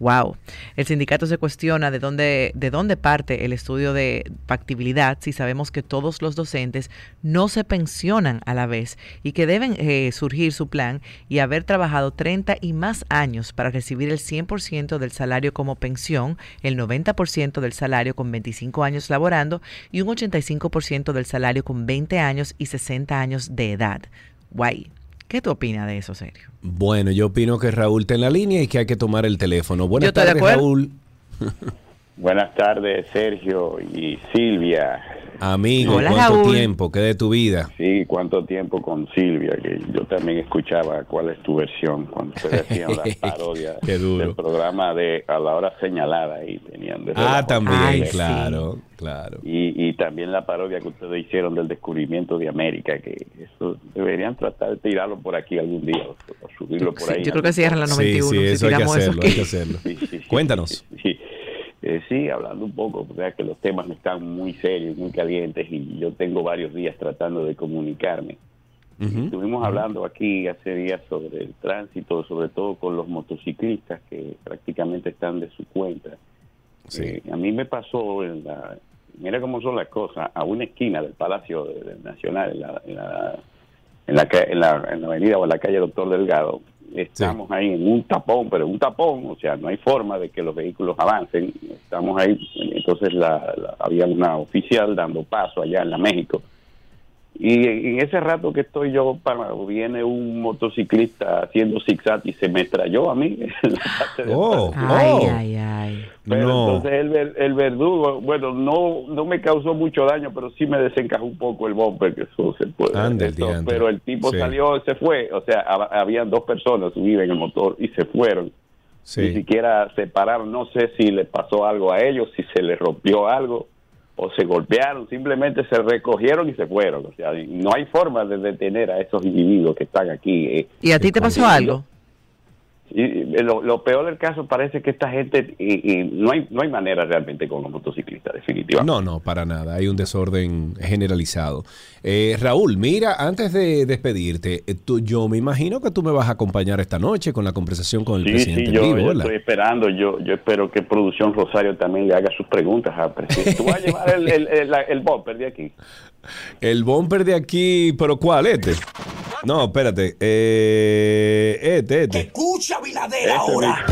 S2: Wow. El sindicato se cuestiona de dónde, de dónde parte el estudio de factibilidad si sabemos que todos los docentes no se pensionan a la vez y que deben eh, surgir su plan y haber trabajado 30 y más años para recibir el 100% del salario como pensión, el 90% del salario con 25 años laborando y un 85% del salario con 20 años y 60 años de edad. Guay. ¿Qué tú opinas de eso, Sergio?
S1: Bueno, yo opino que Raúl está en la línea y que hay que tomar el teléfono. Buenas tardes. Raúl.
S27: Buenas tardes, Sergio y Silvia.
S1: Amigo,
S27: Hola,
S1: ¿cuánto
S27: Raúl.
S1: tiempo? ¿Qué de tu vida?
S27: Sí, cuánto tiempo con Silvia, que yo también escuchaba cuál es tu versión cuando ustedes hacían las parodias
S1: Qué duro.
S27: del programa de A la hora señalada y tenían de
S1: Ah, también, claro, claro.
S27: Y, y también la parodia que ustedes hicieron del descubrimiento de América, que eso deberían tratar de tirarlo por aquí algún día o, o subirlo por
S2: Sí,
S27: ahí.
S2: yo creo que cierran la 91
S1: Sí, sí,
S2: si
S1: eso hay que hacerlo, hay que hacerlo. Cuéntanos.
S27: Sí, Eh, sí, hablando un poco, o sea, que los temas están muy serios, muy calientes y yo tengo varios días tratando de comunicarme. Estuvimos hablando aquí hace días sobre el tránsito, sobre todo con los motociclistas que prácticamente están de su cuenta. Eh, a mí me pasó en la, mira cómo son las cosas, a una esquina del Palacio Nacional, en la, en la, en la, ca- en la- en la avenida o en la calle Doctor Delgado, estamos ahí en un tapón, pero un tapón, o sea, no hay forma de que los vehículos avancen, estamos ahí, entonces la, la- había una oficial dando paso allá en la México, Y en ese rato que estoy yo, para, viene un motociclista haciendo zigzag y se me estrelló a mí. en la parte de
S1: Oh,
S27: atrás.
S2: Ay,
S1: oh.
S2: ay, ay.
S27: Pero
S1: No.
S27: entonces el, el verdugo, bueno, no no me causó mucho daño, pero sí me desencajó un poco el bumper, que eso se puede.
S1: Ande el
S27: eso,
S1: diantre.
S27: pero el tipo
S1: Sí.
S27: salió, se fue, o sea, hab- habían dos personas subidas en el motor y se fueron.
S1: Sí.
S27: Ni siquiera se pararon, no sé si le pasó algo a ellos, si se les rompió algo o se golpearon, simplemente se recogieron y se fueron. O sea, no hay forma de detener a esos individuos que están aquí. eh.
S2: ¿Y a ti te pasó algo?
S27: Y y lo, lo peor del caso parece que esta gente, y, y no hay no hay manera realmente con los motociclistas, definitivamente.
S1: No, no, para nada. Hay un desorden generalizado. Eh, Raúl, mira, antes de despedirte, eh, tú, yo me imagino que tú me vas a acompañar esta noche con la conversación con el
S27: Sí,
S1: presidente
S27: sí, yo, estoy esperando. Yo yo espero que Producción Rosario también le haga sus preguntas al presidente. Tú vas a llevar el, el, el, el bumper de aquí.
S1: El bumper de aquí, pero ¿cuál? Este. No, espérate. Eh, este, este.
S16: Escucha, Bilader,
S27: Ese
S16: ahora.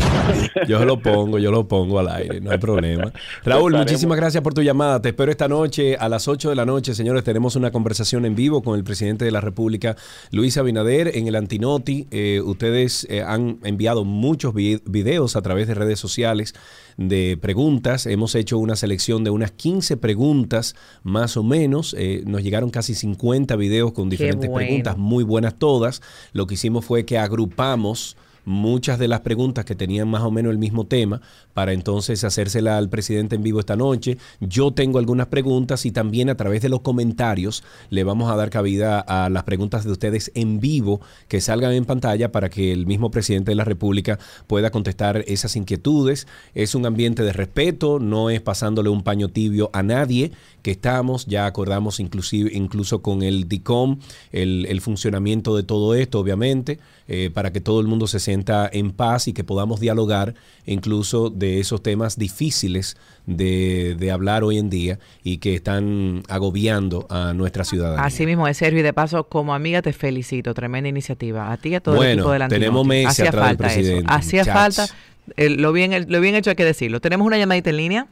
S1: Yo lo pongo, yo lo pongo al aire, no hay problema. Raúl, muchísimas gracias por tu llamada. Te espero esta noche a las 8 de la noche, señores. Tenemos una conversación en vivo con el presidente de la República, Luis Abinader, en el Antinoti. Eh, ustedes eh, han enviado muchos vi- videos a través de redes sociales de preguntas. Hemos hecho una selección de unas 15 preguntas, más o menos. Eh, nos llegaron casi 50 videos con diferentes
S2: bueno.
S1: preguntas, muy buenas todas. Lo que hicimos fue que agrupamos muchas de las preguntas que tenían más o menos el mismo tema para entonces hacérsela al presidente en vivo esta noche. Yo tengo algunas preguntas y también a través de los comentarios le vamos a dar cabida a las preguntas de ustedes en vivo que salgan en pantalla para que el mismo presidente de la República pueda contestar esas inquietudes. Es un ambiente de respeto, no es pasándole un paño tibio a nadie que estamos, ya acordamos inclusive incluso con el DICOM el, funcionamiento de todo esto, obviamente, eh, para que todo el mundo se sienta en paz y que podamos dialogar incluso de esos temas difíciles de, de hablar hoy en día y que están agobiando a nuestra ciudadanía.
S2: Así mismo es, Sergio, y de paso, como amiga te felicito, tremenda iniciativa. A ti y a todo el
S1: Bueno,
S2: equipo del
S1: tenemos
S2: Antinoti.
S1: meses
S2: Hacía
S1: atrás del
S2: falta eso.
S1: presidente,
S2: Hacía
S1: muchachos.
S2: falta, eh, lo, bien, lo bien hecho hay que decirlo. Tenemos una llamadita en línea.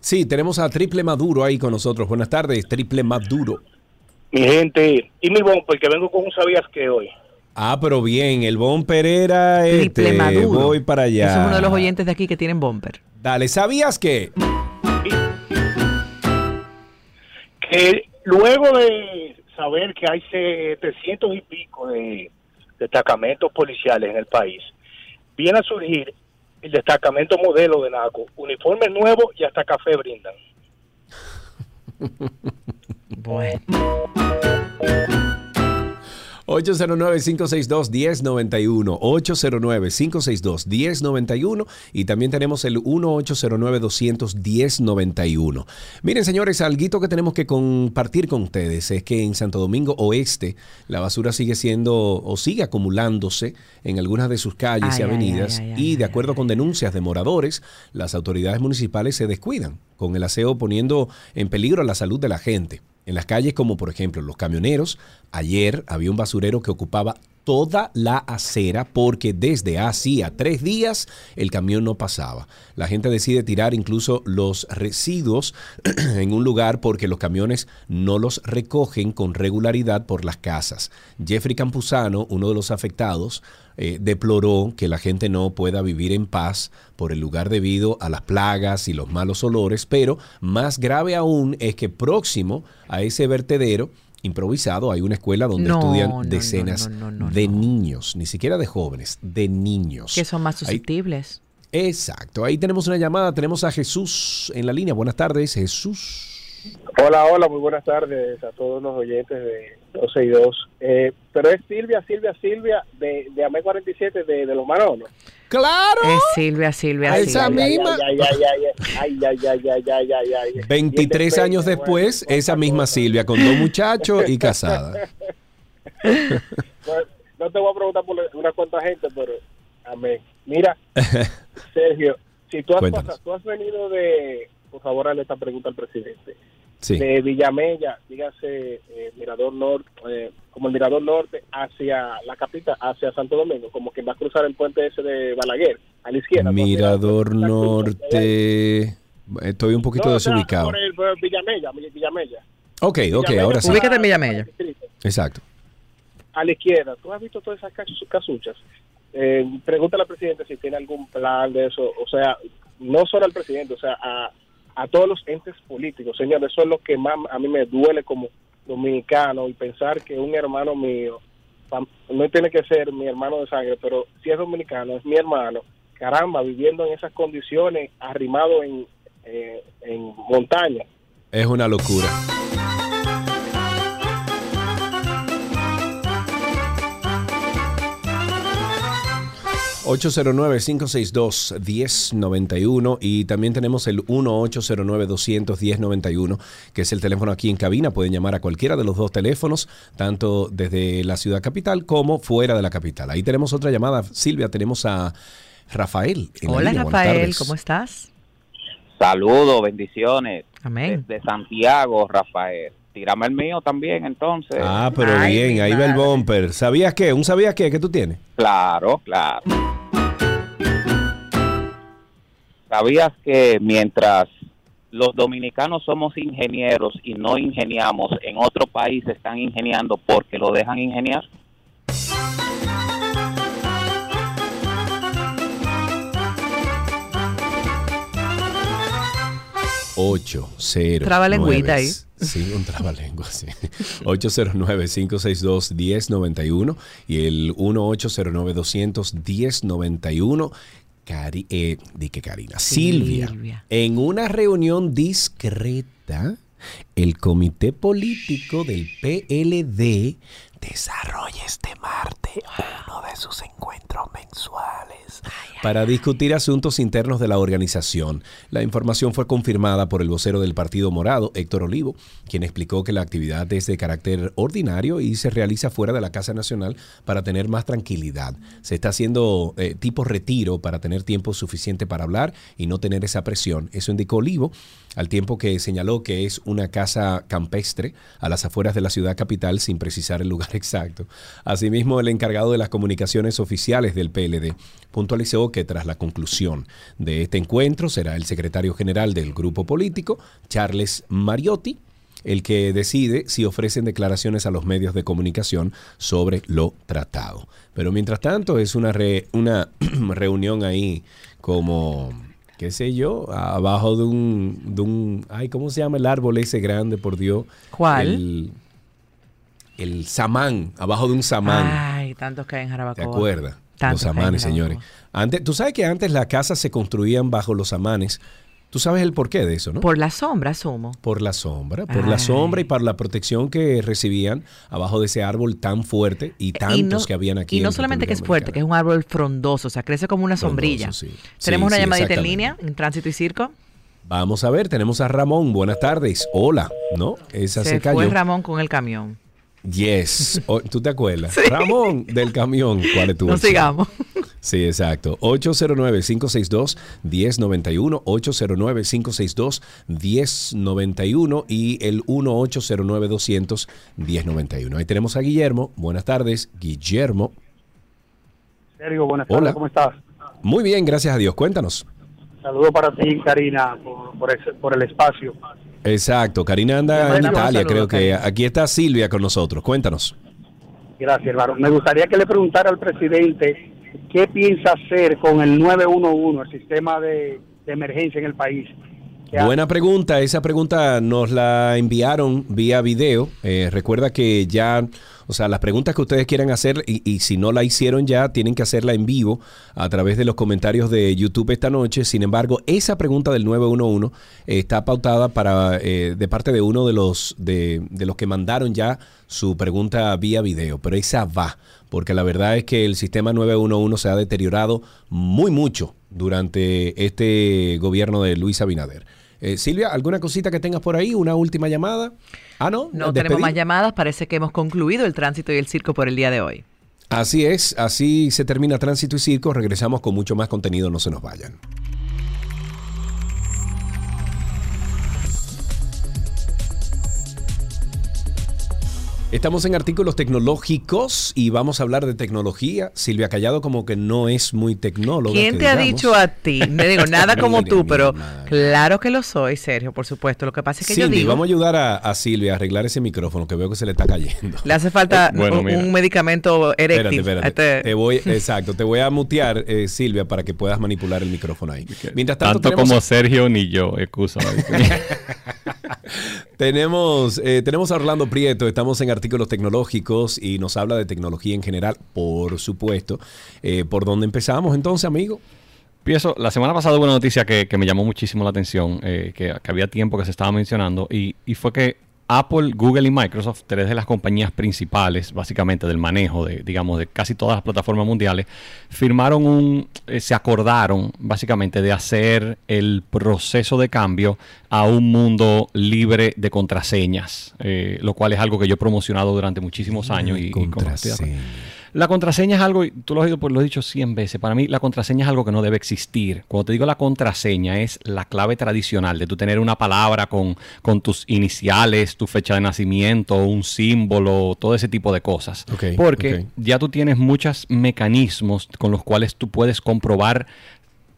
S1: Sí, tenemos a Triple Maduro ahí con nosotros. Buenas tardes, Triple Maduro.
S28: Mi gente, y mi bumper, que vengo con un sabías que hoy.
S1: Ah, pero bien, el Bon Pereira,
S2: Triple
S1: este,
S2: Maduro.
S1: voy para allá.
S2: Ese es uno de los oyentes de aquí que tienen bumper.
S1: Dale, ¿sabías que?
S28: Que luego de saber que hay 700 y pico de destacamentos policiales en el país, viene a surgir el destacamento modelo de NACO, uniformes nuevos y hasta café brindan.
S2: Bueno.
S1: 809-562-1091, 809-562-1091 y también tenemos el 1-809-200-1091. Miren señores, algo que tenemos que compartir con ustedes es que en Santo Domingo Oeste la basura sigue siendo o sigue acumulándose en algunas de sus calles y
S2: Ay,
S1: avenidas
S2: ay, ay,
S1: y de acuerdo con denuncias de moradores, las autoridades municipales se descuidan con el aseo poniendo en peligro la salud de la gente. En las calles como por ejemplo los camioneros, ayer había un basurero que ocupaba toda la acera porque desde hacía tres días el camión no pasaba. La gente decide tirar incluso los residuos en un lugar porque los camiones no los recogen con regularidad por las casas. Jeffrey Campuzano, uno de los afectados, eh, deploró que la gente no pueda vivir en paz por el lugar debido a las plagas y los malos olores, pero más grave aún es que próximo a ese vertedero improvisado hay una escuela donde
S2: No,
S1: estudian
S2: no,
S1: decenas
S2: no,
S1: de niños, ni siquiera de jóvenes, de niños.
S2: Que son más
S1: Ahí-
S2: susceptibles.
S1: exacto, ahí tenemos una llamada, tenemos a Jesús en la línea. Buenas tardes, Jesús.
S28: Hola, hola, muy buenas tardes a todos los oyentes de 12 y 2. Eh, pero es Silvia, Silvia, Silvia de, de AME 47 de, de Los Manolos.
S1: ¡Claro!
S2: Es Silvia, Silvia, Silvia.
S28: Esa misma.
S1: 23 años después, esa misma. Silvia, con dos muchachos y casada.
S28: no te voy a preguntar por una cuanta gente, pero amén. Mira, Sergio, si tú has, pasado, tú has venido de por favor, hazle esta pregunta al presidente.
S1: Sí.
S28: De Villamella, dígase eh, Mirador Norte, eh, como el Mirador Norte hacia la capital, hacia Santo Domingo, como que va a cruzar el puente ese de Balaguer, a la izquierda.
S1: Mirador Norte. Estoy un poquito
S28: No,
S1: desubicado.
S28: por el, por el Villamella, Villamella.
S1: Ok, ok,
S28: Villamella
S1: ahora sí.
S2: Ubícate en Villamella.
S1: Exacto.
S28: A la izquierda, ¿tú has visto todas esas casu- casuchas? Eh, pregúntale al presidente si tiene algún plan de eso. O sea, no solo al presidente, o sea, a, a todos los entes políticos. Señor, eso es lo que más a mí me duele como dominicano y pensar que un hermano mío, no tiene que ser mi hermano de sangre, pero si es dominicano, es mi hermano. Caramba, viviendo en esas condiciones, arrimado en, eh, en montaña.
S1: Es una locura. ...809-562-1091... ...y también tenemos el 1-809-200-1091... ...que es el teléfono aquí en cabina... ...pueden llamar a cualquiera de los dos teléfonos... ...tanto desde la ciudad capital como fuera de la capital... ...ahí tenemos otra llamada... ...Silvia, tenemos a Rafael.
S2: Hola
S1: línea.
S2: Rafael. ¿cómo estás?
S29: Saludos, bendiciones.
S2: Amén.
S29: Desde Santiago, Rafael. Tírame el mío también, entonces.
S1: Ah, pero bien, ahí va el bumper. ¿Sabías qué? ¿Un sabías qué que tú tienes?
S29: Claro, claro. ¿Sabías que mientras los dominicanos somos ingenieros y no ingeniamos, en otro país están ingeniando porque lo dejan ingeniar?
S1: 8 0
S2: Trabalengüita ahí.
S1: Sí, un trabalengua, sí. 809-562-1091 y el 1-809-200-1091. Cari eh, di que Karina. Silvia.
S2: Silvia.
S1: En una reunión discreta, el comité político del PLD desarrolla este martes uno de sus encuentros mensuales para discutir asuntos internos de la organización. La información fue confirmada por el vocero del Partido Morado, Héctor Olivo, quien explicó que la actividad es de carácter ordinario y se realiza fuera de la Casa Nacional para tener más tranquilidad. Se está haciendo eh, tipo retiro para tener tiempo suficiente para hablar y no tener esa presión. Eso indicó Olivo, al tiempo que señaló que es una casa campestre a las afueras de la ciudad capital sin precisar el lugar exacto. Asimismo, el encargado de las comunicaciones oficiales del PLD puntualizó que tras la conclusión de este encuentro será el secretario general del grupo político, Charles Mariotti, el que decide si ofrecen declaraciones a los medios de comunicación sobre lo tratado. Pero mientras tanto es una, re- una reunión ahí como, qué sé yo, abajo de un, de un, ay, ¿cómo se llama el árbol ese grande, por Dios?
S2: ¿Cuál?
S1: El, el samán, abajo de un samán.
S2: Ay, tantos que hay en Jarabacoa.
S1: ¿Te acuerdas?
S2: Tantos
S1: los
S2: que hay en
S1: amanes,
S2: Jarabacoa.
S1: señores. Antes, tú sabes que antes las casas se construían bajo los amanes. Tú sabes el porqué de eso, ¿no?
S2: Por la sombra, asumo.
S1: Por la sombra, por la sombra y por la protección que recibían abajo de ese árbol tan fuerte y tantos
S2: y no,
S1: que habían aquí.
S2: y no
S1: en
S2: solamente que es fuerte, que es un árbol frondoso, o sea, crece como una
S1: Frondoso,
S2: sombrilla.
S1: sí.
S2: Tenemos
S1: Sí,
S2: una
S1: sí,
S2: llamadita en línea, en Tránsito y Circo.
S1: Vamos a ver, tenemos a Ramón. Buenas tardes. Hola. ¿No? Esa se,
S2: Se
S1: cayó.
S2: fue Ramón con el camión.
S1: Yes. O- ¿Tú te acuerdas? Ramón del camión. ¿Cuál es tu
S2: No
S1: versión?
S2: sigamos.
S1: Sí, exacto. 809-562-1091, 809-562-1091 y el 1-809-200-1091. Ahí tenemos a Guillermo. Buenas tardes, Guillermo.
S28: Sergio, buenas
S1: Hola.
S28: tardes, ¿cómo estás?
S1: Muy bien, gracias a Dios. Cuéntanos.
S28: Saludos para ti, Karina, por, por, ese- por el espacio.
S1: Exacto, Karina anda en Italia, creo que aquí está Silvia con nosotros. Cuéntanos.
S28: Gracias, hermano. Me gustaría que le preguntara al presidente qué piensa hacer con el 911, el sistema de, de emergencia en el país.
S1: Buena pregunta. Esa pregunta nos la enviaron vía video. Eh, recuerda que ya, o sea, las preguntas que ustedes quieran hacer y, si no la hicieron ya, tienen que hacerla en vivo a través de los comentarios de YouTube esta noche. Sin embargo, esa pregunta del 911 eh, está pautada para eh, de parte de uno de los de, de los que mandaron ya su pregunta vía video, pero esa va, porque la verdad es que el sistema 911 se ha deteriorado muy mucho durante este gobierno de Luis Abinader. Eh, Silvia, ¿alguna cosita que tengas por ahí? ¿Una última llamada? Ah, no.
S2: No
S1: ¿Despedir?
S2: tenemos más llamadas, parece que hemos concluido el tránsito y el circo por el día de hoy.
S1: Así es, así se termina Tránsito y Circo. Regresamos con mucho más contenido, no se nos vayan. Estamos en artículos tecnológicos y vamos a hablar de tecnología. Silvia Callado como que no es muy tecnóloga.
S2: ¿Quién te ha dicho a ti? Me digo, nada como tú, pero
S1: madre.
S2: claro que lo soy, Sergio, por supuesto. Lo que pasa es que yo
S1: Cindy,
S2: digo,
S1: vamos a ayudar a, a Silvia a arreglar ese micrófono que veo que se le está cayendo.
S2: le hace falta
S1: Bueno,
S2: un, medicamento
S1: Espérate,
S2: eréctil.
S1: espérate.
S2: Este-
S1: Te voy, exacto, te voy a mutear, eh, Silvia, para que puedas manipular el micrófono ahí. Mientras tanto,
S30: Tanto
S1: tenemos,
S30: como Sergio ni yo, excusa.
S1: tenemos, eh, tenemos a Orlando Prieto, estamos en artículos tecnológicos y nos habla de tecnología en general, por supuesto. Eh, ¿Por dónde empezamos entonces, amigo?
S30: Empiezo, la semana pasada hubo una noticia que, que me llamó muchísimo la atención, eh, que, que había tiempo que se estaba mencionando, y, y fue que Apple, Google y Microsoft, tres de las compañías principales, básicamente del manejo de, digamos, de casi todas las plataformas mundiales, firmaron un, eh, se acordaron básicamente de hacer el proceso de cambio a un mundo libre de contraseñas, eh, lo cual es algo que yo he promocionado durante muchísimos años y, y. La contraseña es algo, y tú lo has oído, pues lo he dicho 100 veces, para mí la contraseña es algo que no debe existir. Cuando te digo la contraseña es la clave tradicional de tú tener una palabra con, con tus iniciales, tu fecha de nacimiento, un símbolo, todo ese tipo de cosas.
S1: Ok,
S30: Porque ya tú tienes muchos mecanismos con los cuales tú puedes comprobar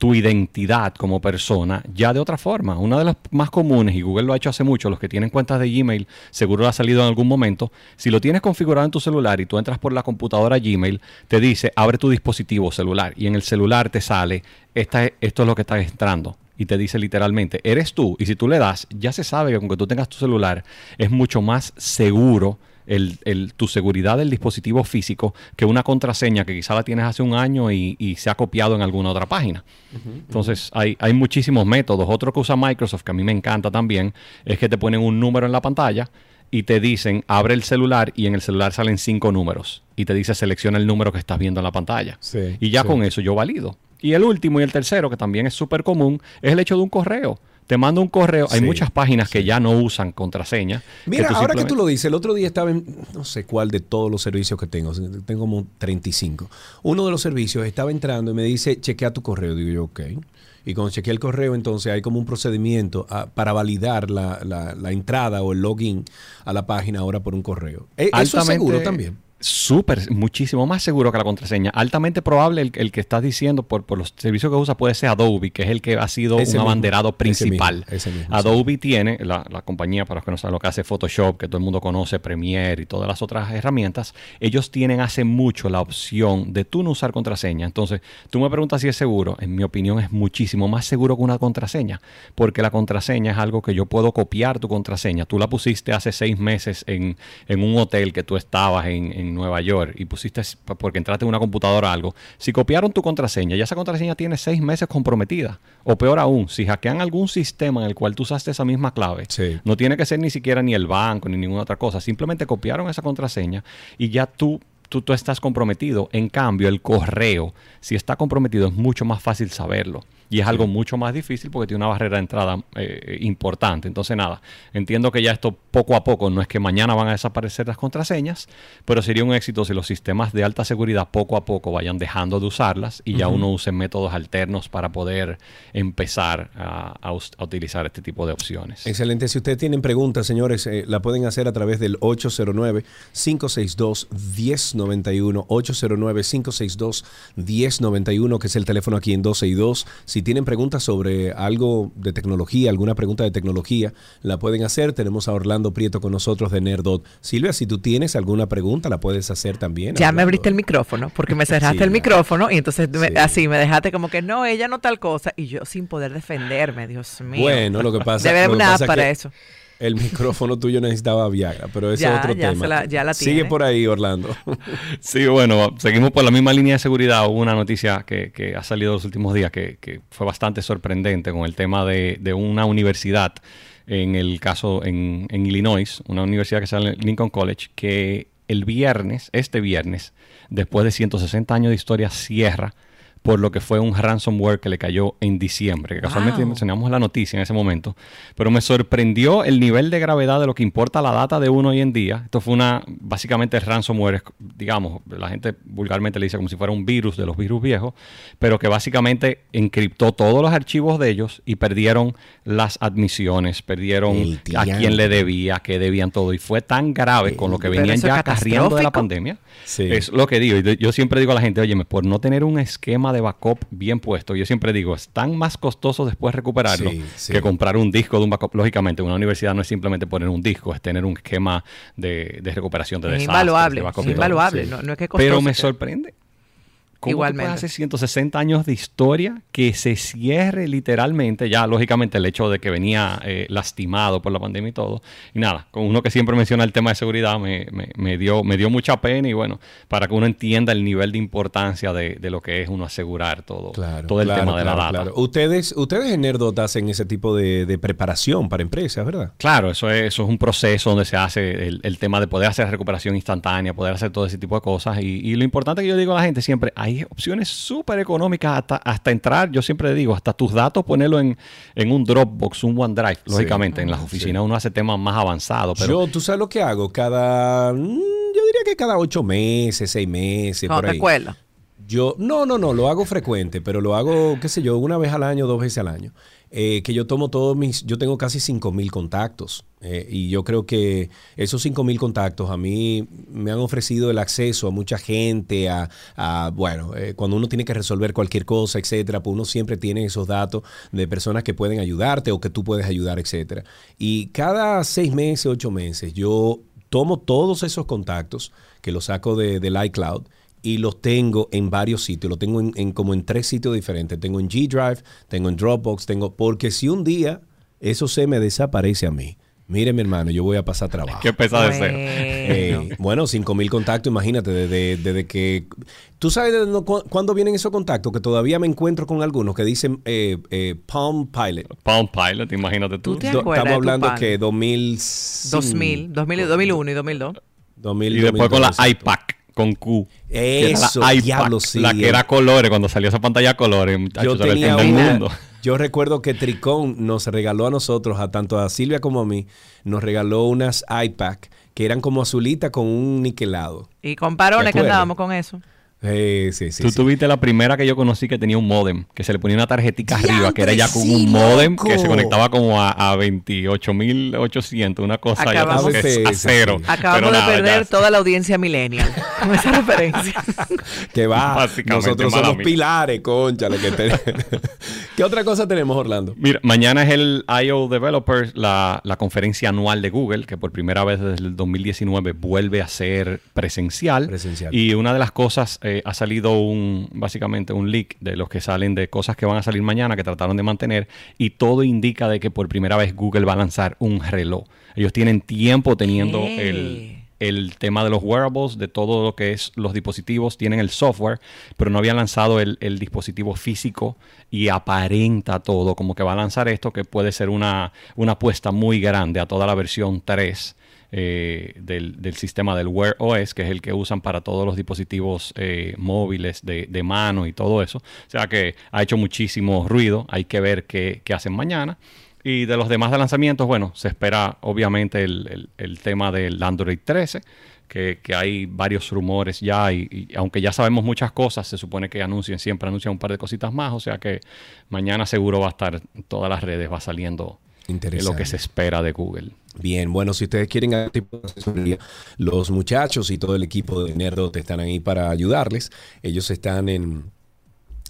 S30: tu identidad como persona ya de otra forma. Una de las más comunes, y Google lo ha hecho hace mucho, los que tienen cuentas de Gmail, seguro lo ha salido en algún momento, si lo tienes configurado en tu celular y tú entras por la computadora Gmail, te dice, abre tu dispositivo celular y en el celular te sale, esta es- esto es lo que está entrando. Y te dice literalmente, eres tú. Y si tú le das, ya se sabe que aunque tú tengas tu celular, es mucho más seguro el, el- tu seguridad del dispositivo físico que una contraseña que quizá la tienes hace un año y, y se ha copiado en alguna otra página. Entonces, hay, hay muchísimos métodos. Otro que usa Microsoft, que a mí me encanta también, es que te ponen un número en la pantalla y te dicen, abre el celular y en el celular salen cinco números. Y te dice, selecciona el número que estás viendo en la pantalla.
S1: Sí,
S30: y ya
S1: sí.
S30: con eso yo valido. Y el último y el tercero, que también es súper común, es el hecho de un correo. Te mando un correo. Hay
S1: Sí,
S30: muchas páginas que ya no usan contraseña.
S1: Mira, ahora que tú lo dices, el otro día estaba en no sé cuál de todos los servicios que tengo, tengo como 35. Uno de los servicios estaba entrando y me dice, chequea tu correo. Digo yo, ok. Y cuando chequeé el correo, entonces hay como un procedimiento ah, para validar la, la- la entrada o el login a la página ahora por un correo. Eh, Eso es seguro también.
S30: Súper, muchísimo más seguro que la contraseña. Altamente probable el, el que estás diciendo por, por los servicios que usa puede ser Adobe, que es el que ha sido
S1: Ese
S30: un
S1: mismo,
S30: abanderado
S1: ese
S30: principal.
S1: mismo, ese mismo,
S30: Adobe tiene, la, la compañía, para los que no saben lo que hace Photoshop, que todo el mundo conoce, Premiere y todas las otras herramientas, ellos tienen hace mucho la opción de tú no usar contraseña. Entonces, tú me preguntas si es seguro. En mi opinión es muchísimo más seguro que una contraseña, porque la contraseña es algo que yo puedo copiar tu contraseña. Tú la pusiste hace seis meses en, en un hotel que tú estabas en, en Nueva York y pusiste porque entraste en una computadora o algo. Si copiaron tu contraseña, ya esa contraseña tiene seis meses comprometida. O peor aún, si hackean algún sistema en el cual tú usaste esa misma clave, no tiene que ser ni siquiera ni el banco ni ninguna otra cosa. Simplemente copiaron esa contraseña y ya tú tú, tú estás comprometido. En cambio, el correo, si está comprometido, es mucho más fácil saberlo. Y es algo mucho más difícil porque tiene una barrera de entrada eh, importante. Entonces, nada, entiendo que ya esto poco a poco, no es que mañana van a desaparecer las contraseñas, pero sería un éxito si los sistemas de alta seguridad poco a poco vayan dejando de usarlas y ya uno use métodos alternos para poder empezar a, a us- a utilizar este tipo de opciones.
S1: Excelente. Si ustedes tienen preguntas, señores, eh, la pueden hacer a través del 809-562-1091. 809-562-1091, que es el teléfono aquí en 12 y 2. Si tienen preguntas sobre algo de tecnología, alguna pregunta de tecnología, la pueden hacer. Tenemos a Orlando Prieto con nosotros de Nerdot. Silvia, si tú tienes alguna pregunta, la puedes hacer también.
S2: Ya me abriste el micrófono, porque me cerraste
S1: Sí,
S2: el
S1: ya.
S2: micrófono y entonces me- así me dejaste como que no, ella no tal cosa y yo sin poder defenderme, Dios mío.
S1: Bueno, lo que pasa,
S2: Debe
S1: lo que pasa es
S2: para
S1: que
S2: eso.
S1: El micrófono tuyo necesitaba Viagra, pero ese
S2: Ya,
S1: es otro
S2: ya
S1: tema.
S2: se la- ya la
S1: Sigue
S2: tiene.
S1: por ahí, Orlando.
S30: Sí, bueno, seguimos por la misma línea de seguridad. Hubo una noticia que, que ha salido los últimos días que, que fue bastante sorprendente con el tema de, de una universidad, en el caso en, en Illinois, una universidad que se llama Lincoln College, que el viernes, este viernes, después de 160 años de historia, cierra por lo que fue un ransomware que le cayó en diciembre, que casualmente
S2: Wow.
S30: mencionamos la noticia en ese momento, pero me sorprendió el nivel de gravedad de lo que importa la data de uno hoy en día. Esto fue una, básicamente ransomware, digamos, la gente vulgarmente le dice como si fuera un virus de los virus viejos, pero que básicamente encriptó todos los archivos de ellos y perdieron las admisiones, perdieron a quién le debía, qué debían todo, y fue tan grave con lo que venían ya acarreando de la pandemia. Es lo que digo. Yo siempre digo a la gente, oye, por no tener un esquema de backup bien puesto, yo siempre digo, es tan más costoso después recuperarlo
S1: Sí, sí.
S30: que comprar un disco de un backup. Lógicamente, una universidad no es simplemente poner un disco, es tener un esquema de, de recuperación de
S2: Es
S30: desastres,
S2: invaluable,
S30: de backup
S2: es invaluable, no- no es que es
S30: Pero me sorprende. ¿Cómo
S2: Igualmente.
S30: Igualmente. hace 160 años de historia que se cierre literalmente, ya lógicamente el hecho de que venía eh, lastimado por la pandemia y todo. Y nada, con uno que siempre menciona el tema de seguridad me, me- me dio, me dio mucha pena y bueno, para que uno entienda el nivel de importancia de, de lo que es uno asegurar todo, todo el
S1: Claro,
S30: tema de la data.
S1: Ustedes, ustedes en Nerdot hacen ese tipo de, de preparación para empresas, ¿verdad?
S30: Claro, eso es, eso es un proceso donde se hace el, el tema de poder hacer recuperación instantánea, poder hacer todo ese tipo de cosas. Y, y lo importante que yo digo a la gente siempre, hay opciones súper económicas hasta, hasta entrar, yo siempre digo, hasta tus datos ponerlo en, en un Dropbox, un OneDrive. Lógicamente, en las oficinas uno hace temas más avanzados, pero
S1: Yo, ¿tú sabes lo que hago? Cada, mm, yo diría que cada ocho meses, seis meses,
S2: Cuando
S1: por
S2: te
S1: ahí.
S2: cuela.
S1: Yo, no, no, no, lo hago frecuente, pero lo hago, qué sé yo, una vez al año, dos veces al año. Eh, que yo tomo todos mis, yo tengo casi 5 mil contactos eh, y yo creo que esos 5 mil contactos a mí me han ofrecido el acceso a mucha gente, a, a, bueno, eh, cuando uno tiene que resolver cualquier cosa, etcétera, pues uno siempre tiene esos datos de personas que pueden ayudarte o que tú puedes ayudar, etcétera. Y cada seis meses, ocho meses, yo tomo todos esos contactos que los saco de, del iCloud y los tengo en varios sitios. Los tengo en, en como en tres sitios diferentes. Tengo en G Drive, tengo en Dropbox, tengo. Porque si un día eso se me desaparece a mí. Mire, mi hermano, yo voy a pasar trabajo.
S30: Qué pesado de ser.
S1: Eh, bueno, 5 mil contactos, imagínate, desde, desde que... ¿Tú sabes cu- cuándo vienen esos contactos? Que todavía me encuentro con algunos que dicen eh, eh, Palm Pilot.
S30: Palm Pilot, imagínate tú.
S2: te
S1: Do-
S2: acuerdas
S1: Estamos
S2: de tu
S1: hablando que 2000...
S2: 2000, 2000, 2001 y 2002.
S1: 2000,
S30: Y después con la
S1: 2002,
S30: iPac con Q. que
S1: Eso,
S30: la
S1: diablo, sí,
S30: La que
S1: eh.
S30: era colores, cuando salió esa pantalla a colores,
S1: Yo
S30: muchachos, el
S1: tenía
S30: fin del
S1: una-
S30: mundo.
S1: Yo recuerdo que Tricón nos regaló a nosotros, a tanto a Silvia como a mí, nos regaló unas iPac que eran como azulitas con un niquelado.
S2: Y con parones
S1: ¿Te
S2: que andábamos con eso.
S1: Eh, sí, sí,
S30: Tú
S1: sí.
S30: tuviste la primera que yo conocí que tenía un modem, que se le ponía una tarjetita arriba, que era ya con
S1: sí,
S30: un modem que se conectaba como a, a 28.800, una cosa ya
S2: Acabamos-
S30: que es a cero.
S2: Acabamos
S30: Pero
S2: de
S30: nada,
S2: perder
S30: ya-
S2: toda la audiencia millennial con esa referencia.
S1: Que va,
S30: Básicamente,
S1: nosotros somos
S30: mía.
S1: pilares, concha. que te- ¿Qué otra cosa tenemos, Orlando?
S30: Mira, mañana es el I.O. Developers, la, la conferencia anual de Google, que por primera vez desde el 2019 vuelve a ser presencial.
S1: Presencial.
S30: Y una de las cosas, eh, ha salido un, básicamente un leak de los que salen de cosas que van a salir mañana, que trataron de mantener, y todo indica de que por primera vez Google va a lanzar un reloj. Ellos tienen tiempo teniendo
S2: ¿Qué?
S30: el, el tema de los wearables, de todo lo que es los dispositivos, tienen el software, pero no habían lanzado el, el dispositivo físico y aparenta todo como que va a lanzar esto, que puede ser una, una apuesta muy grande a toda la versión 3 eh, del, del sistema del Wear OS, que es el que usan para todos los dispositivos eh, móviles de, de mano y todo eso. O sea que ha hecho muchísimo ruido, hay que ver qué, qué hacen mañana. Y de los demás de lanzamientos, bueno, se espera obviamente el, el- el tema del Android 13, que, que hay varios rumores ya, y, y aunque ya sabemos muchas cosas, se supone que anuncien, siempre anuncian un par de cositas más, o sea que mañana seguro va a estar en todas las redes, va saliendo lo que se espera de Google.
S1: Bien, bueno, si ustedes quieren asesoría, los muchachos y todo el equipo de Nerdot están ahí para ayudarles. Ellos están en,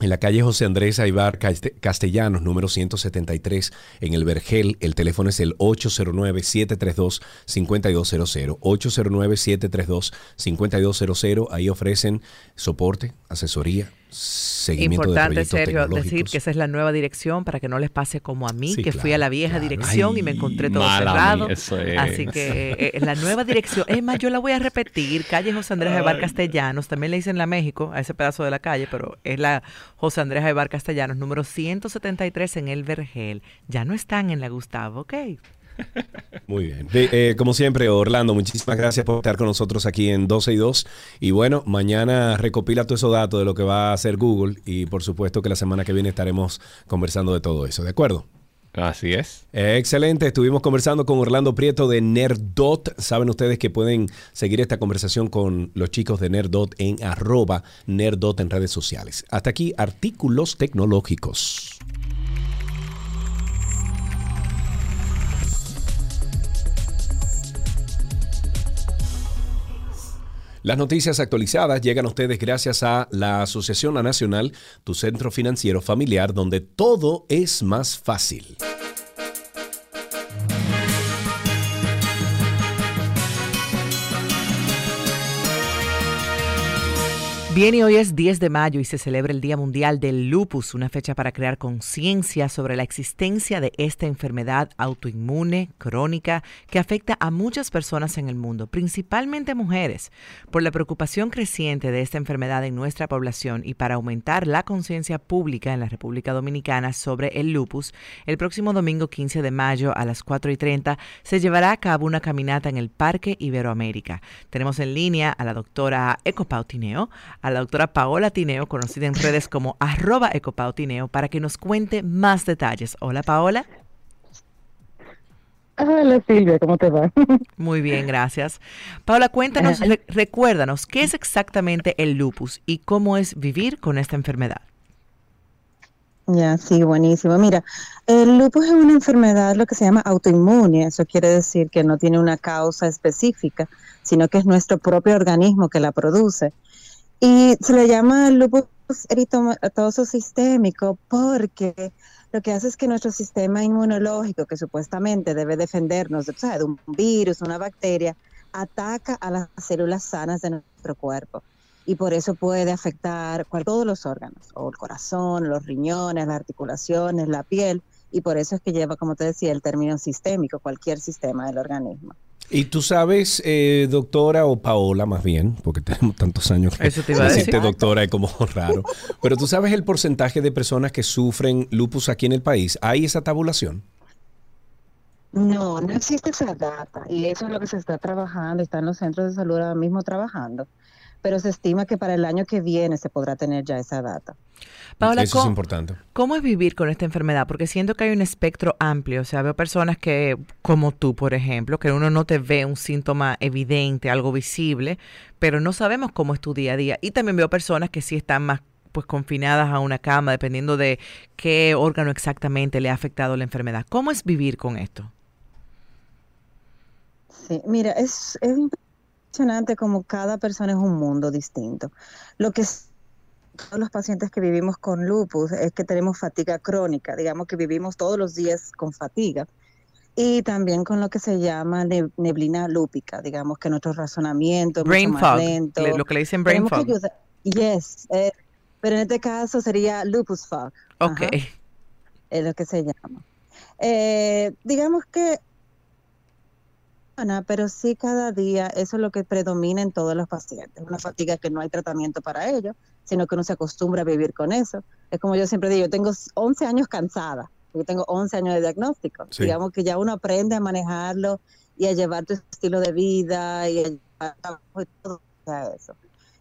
S1: en la calle José Andrés Aibar Caste- Castellanos, número 173, en el Vergel. El teléfono es el 809-732-5200. 809-732-5200. Ahí ofrecen soporte, asesoría, seguimiento
S2: Importante,
S1: de
S2: Sergio, decir que esa es la nueva dirección para que no les pase como a mí,
S1: Sí,
S2: que fui a la vieja dirección y me encontré todo cerrado.
S30: eso es.
S2: Así que eh, la nueva dirección, es más, yo la voy a repetir, calle José Andrés Aybar Castellanos, también le dicen la México, a ese pedazo de la calle, pero es la José Andrés Aybar Castellanos, número 173 en el Vergel. Ya no están en la Gustavo, ¿ok?
S1: Muy bien. De- eh, como siempre, Orlando, muchísimas gracias por estar con nosotros aquí en 12 y 2. Y bueno, mañana recopila todos esos datos de lo que va a hacer Google y por supuesto que la semana que viene estaremos conversando de todo eso, ¿de acuerdo?
S30: Así es.
S1: Eh, excelente, estuvimos conversando con Orlando Prieto de Nerdot. Saben ustedes que pueden seguir esta conversación con los chicos de Nerdot en arroba Nerdot en redes sociales. Hasta aquí, artículos tecnológicos. Las noticias actualizadas llegan a ustedes gracias a la Asociación Nacional, tu centro financiero familiar, donde todo es más fácil.
S2: Bien, y hoy es 10 de mayo y se celebra el Día Mundial del Lupus, una fecha para crear conciencia sobre la existencia de esta enfermedad autoinmune crónica que afecta a muchas personas en el mundo, principalmente mujeres. Por la preocupación creciente de esta enfermedad en nuestra población y para aumentar la conciencia pública en la República Dominicana sobre el lupus, el próximo domingo 15 de mayo a las 4 y 30 se llevará a cabo una caminata en el Parque Iberoamérica. Tenemos en línea a la doctora Ecopau Tineo, a la doctora Paola Tineo, conocida en redes como arroba Ecopau Tineo, para que nos cuente más detalles. Hola Paola.
S31: Hola Silvia, ¿cómo te va?
S2: Muy bien, gracias. Paola, cuéntanos, re- recuérdanos, ¿qué es exactamente el lupus y cómo es vivir con esta enfermedad?
S31: Ya, sí, buenísimo. Mira, el lupus es una enfermedad, lo que se llama autoinmune. Eso quiere decir que no tiene una causa específica, sino que es nuestro propio organismo que la produce. Y se le llama lupus eritematoso sistémico porque lo que hace es que nuestro sistema inmunológico, que supuestamente debe defendernos de, ¿sabes? de un virus, una bacteria, ataca a las células sanas de nuestro cuerpo. Y por eso puede afectar todos los órganos, o el corazón, los riñones, las articulaciones, la piel. Y por eso es que lleva, como te decía, el término sistémico, cualquier sistema del organismo.
S1: Y tú sabes, eh, doctora o Paola más bien, porque tenemos tantos años que
S2: Eso te iba a
S1: decirte
S2: decir.
S1: doctora es como raro, pero tú sabes el porcentaje de personas que sufren lupus aquí en el país. ¿Hay esa tabulación?
S31: No, no existe esa data y eso es lo que se está trabajando, están los centros de salud ahora mismo trabajando, pero se estima que para el año que viene se podrá tener ya esa data.
S2: Paola,
S1: Eso es
S2: ¿cómo-
S1: importante.
S2: ¿Cómo es vivir con esta enfermedad? Porque siento que hay un espectro amplio. O sea, veo personas que, como tú, por ejemplo, que uno no te ve un síntoma evidente, algo visible, pero no sabemos cómo es tu día a día. Y también veo personas que sí están más pues confinadas a una cama, dependiendo de qué órgano exactamente le ha afectado la enfermedad. ¿Cómo es vivir con esto?
S31: Sí, mira, es, es impresionante como cada persona es un mundo distinto. Lo que todos los pacientes que vivimos con lupus es que tenemos fatiga crónica, digamos que vivimos todos los días con fatiga. Y también con lo que se llama ne- neblina lúpica, digamos que nuestro razonamiento es
S2: Brain
S31: mucho más
S2: fog,
S31: lento.
S2: le- lo que le dicen brain
S31: Tenemos que
S2: fog.
S31: ayudar- Yes, eh, pero en este caso sería lupus fog.
S2: Ok.
S31: Ajá, es lo que se llama. Eh, digamos que Ana, pero sí cada día eso es lo que predomina en todos los pacientes, una fatiga que no hay tratamiento para ello, sino que uno se acostumbra a vivir con eso. Es como yo siempre digo, yo tengo 11 años cansada, yo tengo 11 años de diagnóstico.
S32: Sí.
S31: Digamos que ya uno aprende a manejarlo y a llevar tu estilo de vida y a llevar trabajo y todo eso.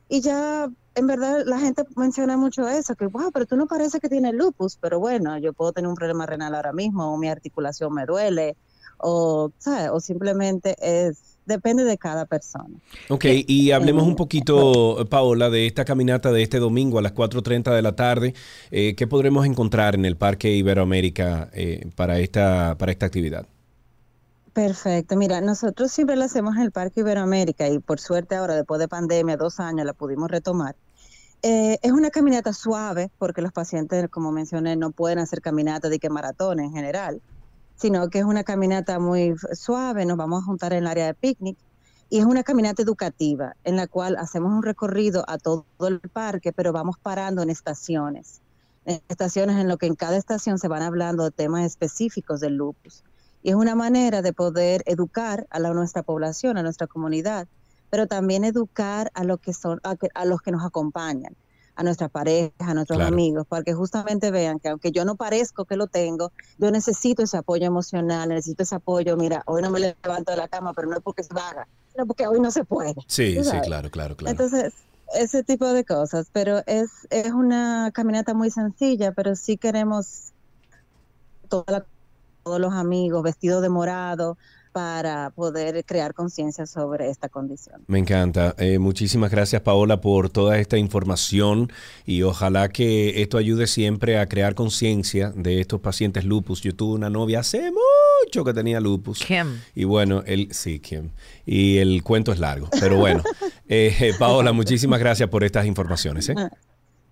S31: Y ya, en verdad, la gente menciona mucho eso, que, wow, pero tú no parece que tienes lupus, pero bueno, yo puedo tener un problema renal ahora mismo, o mi articulación me duele, o, ¿sabes? O simplemente es, depende de cada persona.
S1: Ok, y hablemos un poquito, Paola, de esta caminata de este domingo a las 4.30 de la tarde. Eh, ¿Qué podremos encontrar en el Parque Iberoamérica eh, para, esta, para esta actividad?
S31: Perfecto, mira, nosotros siempre la hacemos en el Parque Iberoamérica y por suerte ahora, después de pandemia, dos años, la pudimos retomar. Eh, es una caminata suave porque los pacientes, como mencioné, no pueden hacer caminata de que maratón en general, sino que es una caminata muy suave, nos vamos a juntar en el área de picnic y es una caminata educativa en la cual hacemos un recorrido a todo el parque, pero vamos parando en estaciones, en estaciones en lo que en cada estación se van hablando de temas específicos del lupus. Y es una manera de poder educar a la, nuestra población, a nuestra comunidad, pero también educar a, lo que son, a, a los que nos acompañan, a nuestra pareja, a nuestros
S1: Claro.
S31: amigos, para que justamente vean que aunque yo no parezco que lo tengo, yo necesito ese apoyo emocional, necesito ese apoyo, mira, hoy no me levanto de la cama, pero no es porque se vaga, sino porque hoy no se puede.
S1: Sí, sí, claro, claro, claro.
S31: Entonces, ese tipo de cosas, pero es, es una caminata muy sencilla, pero sí queremos toda la- todos los amigos vestidos de morado para poder crear conciencia sobre esta condición.
S1: Me encanta. Eh, muchísimas gracias, Paola, por toda esta información y ojalá que esto ayude siempre a crear conciencia de estos pacientes lupus. Yo tuve una novia hace mucho que tenía lupus.
S2: Kim.
S1: Y bueno, el, sí, Kim. Y el cuento es largo, pero bueno. Eh, Paola, muchísimas gracias por estas informaciones. ¿eh?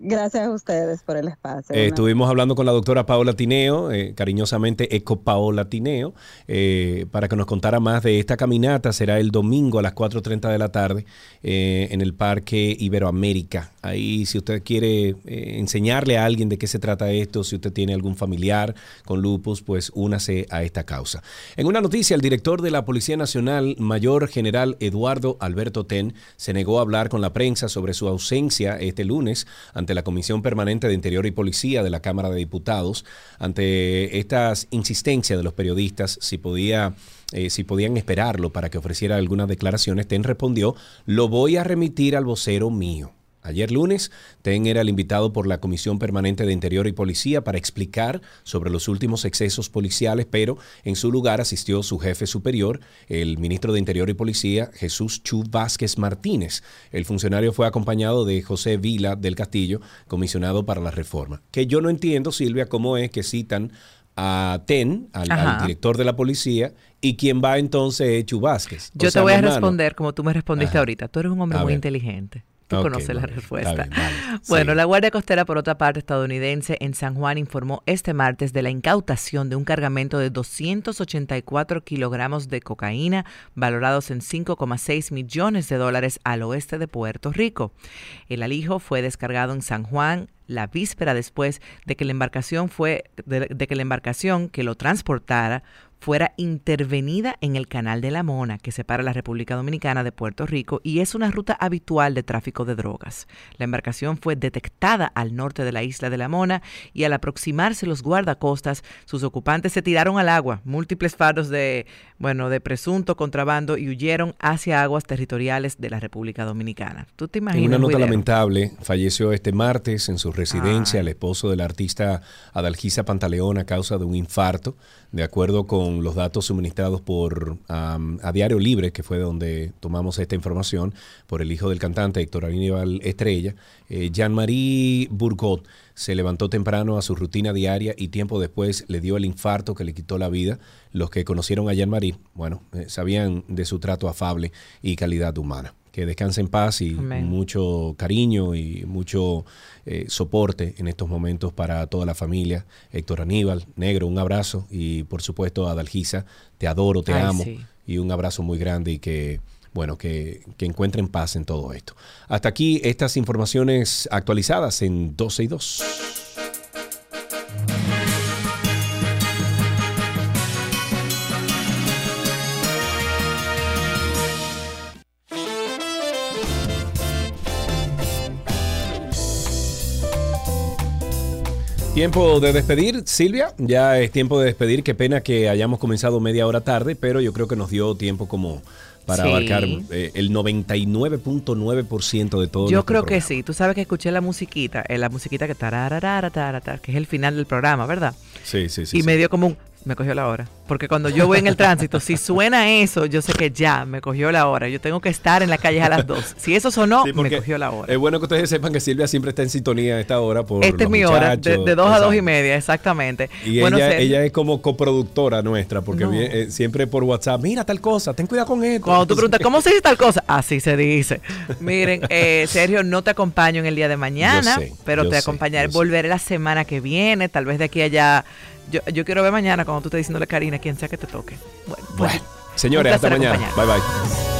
S31: Gracias a ustedes por el espacio.
S1: Eh, estuvimos hablando con la doctora Paola Tineo, eh, cariñosamente Eco Paola Tineo, eh, para que nos contara más de esta caminata. Será el domingo a las 4.30 de la tarde en el Parque Iberoamérica. Ahí, si usted quiere enseñarle a alguien de qué se trata esto, si usted tiene algún familiar con lupus, pues únase a esta causa. En una noticia, el director de la Policía Nacional, Mayor General Eduardo Alberto Ten, se negó a hablar con la prensa sobre su ausencia este lunes ante la Comisión Permanente de Interior y Policía de la Cámara de Diputados, ante estas insistencias de los periodistas si podía eh, si podían esperarlo para que ofreciera algunas declaraciones, Ten respondió, lo voy a remitir al vocero mío. Ayer lunes, Ten era el invitado por la Comisión Permanente de Interior y Policía para explicar sobre los últimos excesos policiales, pero en su lugar asistió su jefe superior, el ministro de Interior y Policía, Jesús Chu Vázquez Martínez. El funcionario fue acompañado de José Vila del Castillo, comisionado para la reforma. Que yo no entiendo, Silvia, cómo es que citan a Ten, al, director de la policía, y quien va entonces es Chu Vázquez. O
S2: Yo
S1: sea,
S2: te voy a
S1: hermano.
S2: responder como tú me respondiste
S1: Ajá.
S2: ahorita. Tú eres un hombre
S1: A
S2: muy
S1: ver.
S2: inteligente. Tú conoces la respuesta.
S1: Está bien, vale.
S2: Bueno,
S1: Sí.
S2: la Guardia Costera, por otra parte, estadounidense en San Juan informó este martes de la incautación de un cargamento de 284 kilogramos de cocaína valorados en 5,6 millones de dólares al oeste de Puerto Rico. El alijo fue descargado en San Juan la víspera después de que la embarcación fue de, de que la embarcación que lo transportara fuera intervenida en el Canal de la Mona, que separa la República Dominicana de Puerto Rico y es una ruta habitual de tráfico de drogas. La embarcación fue detectada al norte de la isla de la Mona y al aproximarse los guardacostas, sus ocupantes se tiraron al agua, múltiples fardos de, bueno, de presunto contrabando y huyeron hacia aguas territoriales de la República Dominicana. ¿Tú te
S1: En
S2: imaginas?
S1: una nota lamentable, falleció este martes en su residencia
S2: Ay.
S1: el esposo del artista Adalgisa Pantaleón a causa de un infarto, de acuerdo con los datos suministrados por am, a Diario Libre, que fue donde tomamos esta información, por el hijo del cantante Héctor Aníbal Estrella. Eh, Jean-Marie Bourgot se levantó temprano a su rutina diaria y tiempo después le dio el infarto que le quitó la vida. Los que conocieron a Jean-Marie, bueno, eh, sabían de su trato afable y calidad humana. Que descanse en paz y
S2: Amén.
S1: mucho cariño y mucho eh, soporte en estos momentos para toda la familia. Héctor Aníbal, negro, un abrazo y por supuesto a Dalgisa, te adoro, te
S2: Ay,
S1: amo
S2: sí.
S1: y un abrazo muy grande y que bueno, que, que encuentren paz en todo esto. Hasta aquí estas informaciones actualizadas en 12 y 2. Tiempo de despedir, Silvia. Ya es tiempo de despedir. Qué pena que hayamos comenzado media hora tarde, pero yo creo que nos dio tiempo como para
S2: Sí.
S1: abarcar eh, el 99.9% de todo.
S2: Yo creo que sí. Tú sabes que escuché la musiquita, eh, la musiquita que tararara, tarara, que es el final del programa, ¿verdad?
S1: Sí, sí, sí.
S2: y
S1: sí.
S2: me dio como un, me cogió la hora. Porque cuando yo voy en el tránsito, si suena eso, yo sé que ya me cogió la hora. Yo tengo que estar en la calle a las dos. Si eso sonó,
S1: Sí,
S2: me cogió la hora.
S1: Es bueno que ustedes sepan que Silvia siempre está en sintonía a esta hora por
S2: Esta es mi hora, de, de dos a dos y media, exactamente.
S1: Y
S2: Bueno,
S1: ella, ella es como coproductora nuestra, porque
S2: No.
S1: vie- eh, siempre por WhatsApp, mira tal cosa, ten cuidado con esto.
S2: Cuando tú preguntas, ¿cómo se dice tal cosa? Así se dice. Miren, eh, Sergio, no te acompaño en el día de mañana,
S1: sé,
S2: pero te
S1: sé,
S2: acompañaré.
S1: sé.
S2: Volveré la semana que viene, tal vez de aquí a allá. Yo, yo quiero ver mañana cuando tú estés diciéndole a Karina, quien sea que te toque. Bueno, pues,
S1: Bueno, señores,
S2: un
S1: hasta mañana. Bye bye.